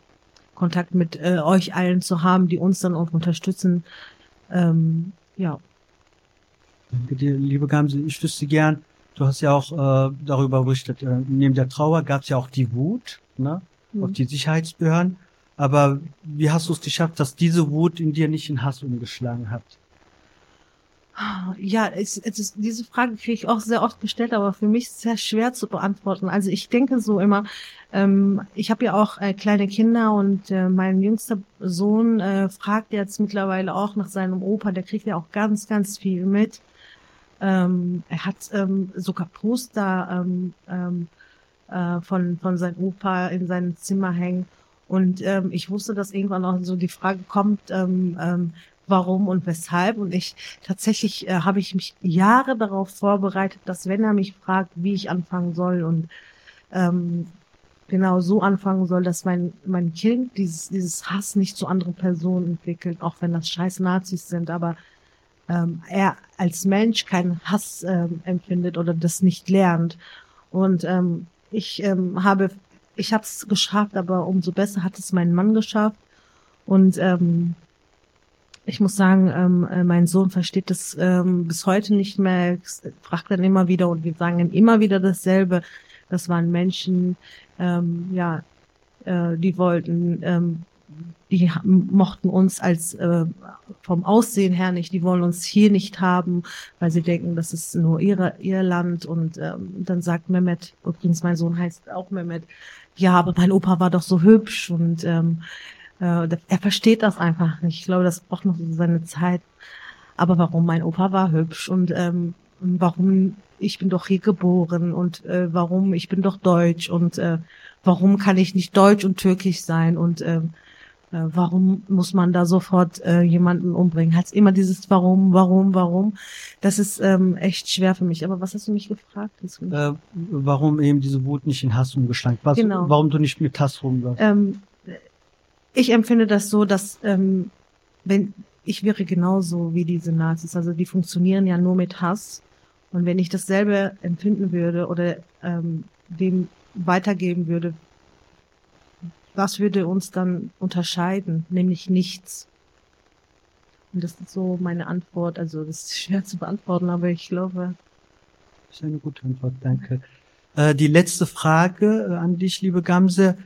Kontakt mit äh, euch allen zu haben, die uns dann auch unterstützen. Ähm, ja. Danke dir, liebe Gamse. Ich wüsste gern, du hast ja auch äh, darüber berichtet, äh, neben der Trauer gab es ja auch die Wut ne, mhm. auf die Sicherheitsbehörden. Aber wie hast du es geschafft, dass diese Wut in dir nicht in Hass umgeschlagen hat? Ja, es, es ist, diese Frage kriege ich auch sehr oft gestellt, aber für mich sehr schwer zu beantworten. Also ich denke so immer, ähm, ich habe ja auch äh, kleine Kinder und äh, mein jüngster Sohn äh, fragt jetzt mittlerweile auch nach seinem Opa, der kriegt ja auch ganz, ganz viel mit. Ähm, er hat ähm, sogar Poster ähm, ähm, äh, von, von seinem Opa in seinem Zimmer hängen. Und ähm, ich wusste, dass irgendwann auch so die Frage kommt, ähm, ähm, warum und weshalb. Und ich tatsächlich äh, habe ich mich Jahre darauf vorbereitet, dass wenn er mich fragt, wie ich anfangen soll und ähm, genau so anfangen soll, dass mein, mein Kind dieses, dieses Hass nicht zu anderen Personen entwickelt, auch wenn das scheiß Nazis sind, aber ähm, er als Mensch keinen Hass ähm, empfindet oder das nicht lernt. Und ähm, ich ähm, habe, ich habe es geschafft, aber umso besser hat es mein Mann geschafft. Und ähm, ich muss sagen, ähm, äh, mein Sohn versteht das ähm, bis heute nicht mehr, fragt dann immer wieder und wir sagen dann immer wieder dasselbe. Das waren Menschen, ähm, ja, äh, die wollten, ähm, die mochten uns als äh, vom Aussehen her nicht, die wollen uns hier nicht haben, weil sie denken, das ist nur ihre, ihr Land. Und ähm, dann sagt Mehmet, übrigens mein Sohn heißt auch Mehmet, ja, aber mein Opa war doch so hübsch und ähm, Äh, er versteht das einfach nicht. Ich glaube, das braucht noch so seine Zeit. Aber warum mein Opa war hübsch und ähm, warum ich bin doch hier geboren und äh, warum ich bin doch deutsch und äh, warum kann ich nicht deutsch und türkisch sein und äh, warum muss man da sofort äh, jemanden umbringen? Hat immer dieses Warum, Warum, Warum. Das ist ähm, echt schwer für mich. Aber was hast du mich gefragt? Äh, warum eben diese Wut nicht in Hass umgeschlagen? Was, genau. Warum du nicht mit Hass rumläufst? Ähm, ich empfinde das so, dass ähm, wenn ich wäre genauso wie diese Nazis, also die funktionieren ja nur mit Hass. Und wenn ich dasselbe empfinden würde oder ähm, dem weitergeben würde, was würde uns dann unterscheiden? Nämlich nichts. Und das ist so meine Antwort. Also das ist schwer zu beantworten, aber ich glaube. Das ist eine gute Antwort, danke. Äh, die letzte Frage äh, an dich, liebe Gamse.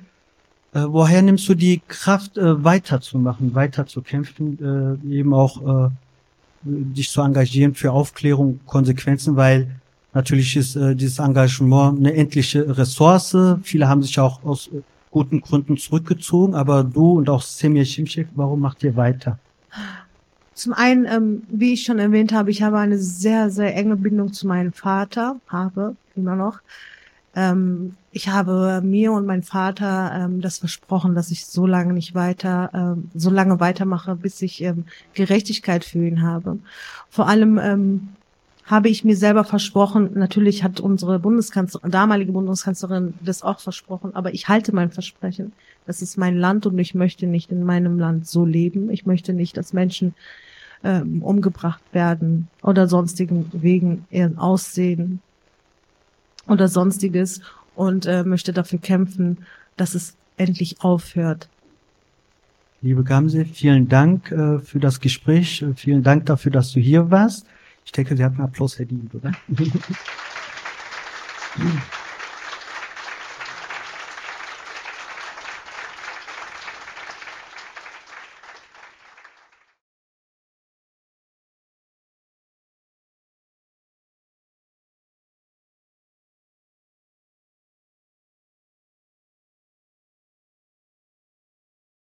Äh, woher nimmst du die Kraft, äh, weiterzumachen, weiterzukämpfen, äh, eben auch dich zu engagieren für Aufklärung, Konsequenzen, weil natürlich ist dieses Engagement eine endliche Ressource. Viele haben sich auch aus guten Gründen zurückgezogen, aber du und auch Semir Shimshek, warum macht ihr weiter? Zum einen, ähm, wie ich schon erwähnt habe, ich habe eine sehr, sehr enge Bindung zu meinem Vater, habe immer noch. Ähm, ich habe mir und meinem Vater ähm, das versprochen, dass ich so lange nicht weiter, ähm, so lange weitermache, bis ich ähm, Gerechtigkeit für ihn habe. Vor allem ähm, habe ich mir selber versprochen, natürlich hat unsere Bundeskanzlerin, damalige Bundeskanzlerin das auch versprochen, aber ich halte mein Versprechen. Das ist mein Land und ich möchte nicht in meinem Land so leben. Ich möchte nicht, dass Menschen ähm, umgebracht werden oder sonstigen wegen ihren Aussehen oder sonstiges und äh, möchte dafür kämpfen, dass es endlich aufhört. Liebe Gamse, vielen Dank äh, für das Gespräch. Vielen Dank dafür, dass du hier warst. Ich denke, Sie hat einen Applaus verdient, oder? [laughs]